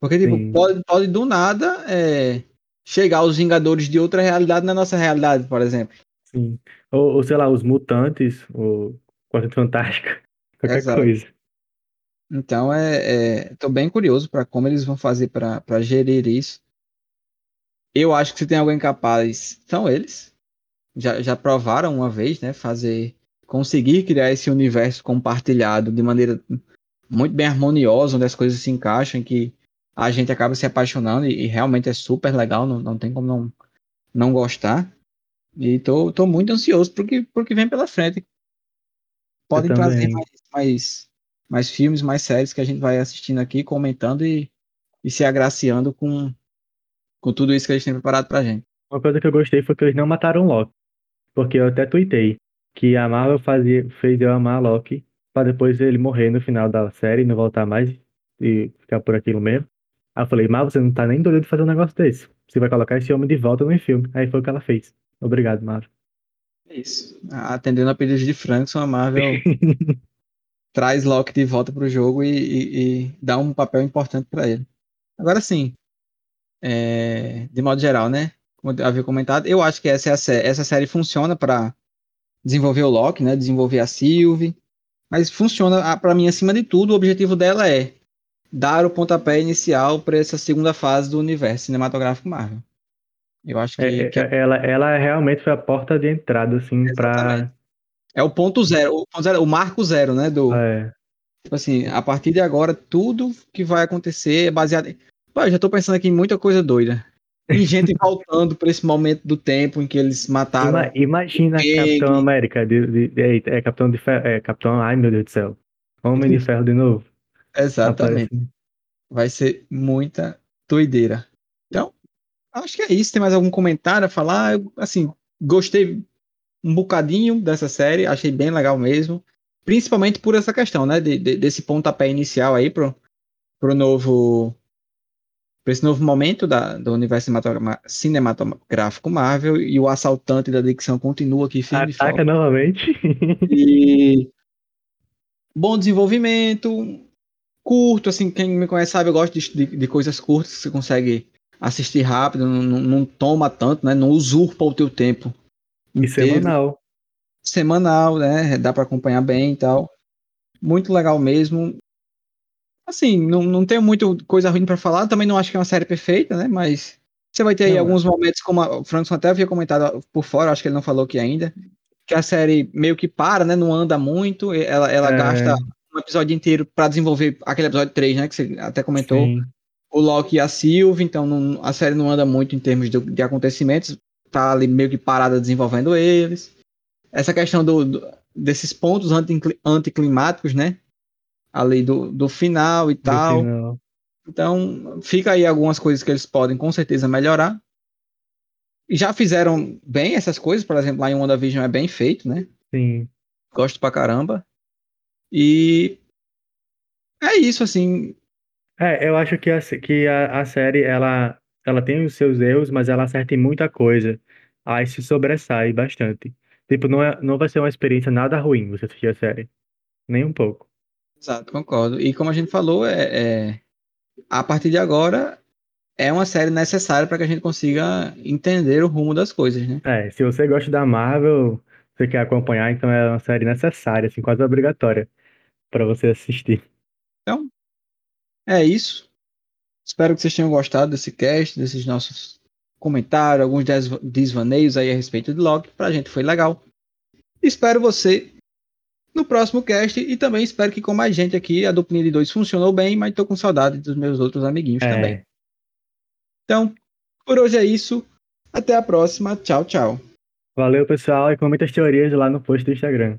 Porque tipo, Sim. pode, pode do nada é, chegar os Vingadores de outra realidade na nossa realidade, por exemplo. Sim. Ou, ou sei lá, os mutantes, o Quarteto Fantástico, qualquer Exato. coisa. Então é, é tô bem curioso para como eles vão fazer para gerir isso. Eu acho que se tem alguém capaz, são eles. Já, já provaram uma vez, né? Fazer, conseguir criar esse universo compartilhado de maneira muito bem harmoniosa, onde as coisas se encaixam, que a gente acaba se apaixonando e, e realmente é super legal, não, não tem como não, não gostar. E tô, tô muito ansioso pro que, pro que vem pela frente. Podem trazer mais, mais, mais filmes, mais séries que a gente vai assistindo aqui, comentando e, e se agraciando com, com tudo isso que gente tem preparado pra gente. Uma coisa que eu gostei foi que eles não mataram Loki. Porque eu até tuitei que a Marvel fazia, fez eu amar Loki pra depois ele morrer no final da série e não voltar mais e ficar por aquilo mesmo. Aí eu falei, Marvel, você não tá nem doido de fazer um negócio desse. Você vai colocar esse homem de volta no filme. Aí foi o que ela fez. Obrigado, Marvel. É isso. Atendendo a pedidos de Frankson, a Marvel traz Loki de volta pro jogo e, e, e dá um papel importante para ele. Agora sim, é, de modo geral, né? Como eu havia comentado, eu acho que essa, é a série, essa série funciona para desenvolver o Loki, né? Desenvolver a Sylvie. Mas funciona, para mim, acima de tudo, o objetivo dela é dar o pontapé inicial para essa segunda fase do universo cinematográfico Marvel. Eu acho que, é, que... É, ela, ela realmente foi a porta de entrada, assim, para É o ponto zero, o, ponto zero, o marco zero, né? Do, é. Tipo assim, a partir de agora, tudo que vai acontecer é baseado eu já tô pensando aqui em muita coisa doida. Tem gente voltando para esse momento do tempo em que eles mataram. Ima, imagina Capitão América, de, de, de, é, Capitão de Ferro, é, Capitão, ai meu Deus do céu. Homem de Ferro de novo. Exatamente. Aparece. Vai ser muita doideira. Então, acho que é isso. Tem mais algum comentário a falar? Eu, assim, gostei um bocadinho dessa série, achei bem legal mesmo. Principalmente por essa questão, né? De, de, desse pontapé inicial aí pro, pro novo para esse novo momento da, do universo cinematográfico Marvel e o assaltante da dicção continua aqui firme Ataca novamente. e bom desenvolvimento, curto, assim, quem me conhece sabe, eu gosto de, de, de coisas curtas você consegue assistir rápido, não, não, toma tanto, né? Não usurpa o teu tempo. E semanal. Semanal, né? Dá para acompanhar bem e tal. Muito legal mesmo. Assim, não, não tenho muita coisa ruim para falar, também não acho que é uma série perfeita, né? Mas você vai ter aí não, alguns é. momentos, como a, o Frankson até havia comentado por fora, acho que ele não falou aqui ainda, que a série meio que para, né? Não anda muito, ela, ela é... gasta um episódio inteiro para desenvolver aquele episódio 3, né? Que você até comentou. Sim. O Loki e a Sylvie, então não, a série não anda muito em termos de, de, acontecimentos, tá ali meio que parada desenvolvendo eles. Essa questão do, do desses pontos anti, anticlimáticos, né? Ali do, do final e do tal. Final. Então, fica aí algumas coisas que eles podem com certeza melhorar. E já fizeram bem essas coisas, por exemplo, lá em WandaVision é bem feito, né? Sim. Gosto pra caramba. E é isso, assim. É, eu acho que a, que a, a série, ela, ela tem os seus erros, mas ela acerta em muita coisa. Aí se sobressai bastante. Tipo, não, é, não vai ser uma experiência nada ruim você assistir a série. Nem um pouco. Exato, concordo. E como a gente falou, é, é a partir de agora é uma série necessária para que a gente consiga entender o rumo das coisas, né? É, se você gosta da Marvel, você quer acompanhar, então é uma série necessária, assim, quase obrigatória para você assistir. Então, é isso. Espero que vocês tenham gostado desse cast, desses nossos comentários, alguns desvaneios aí a respeito de Loki. Pra gente foi legal. Espero você no próximo cast e também espero que com mais gente aqui a duplinha de dois funcionou bem, mas tô com saudade dos meus outros amiguinhos é. também. Então, por hoje é isso. Até a próxima. Tchau, tchau. Valeu, pessoal, e com muitas teorias lá no post do Instagram.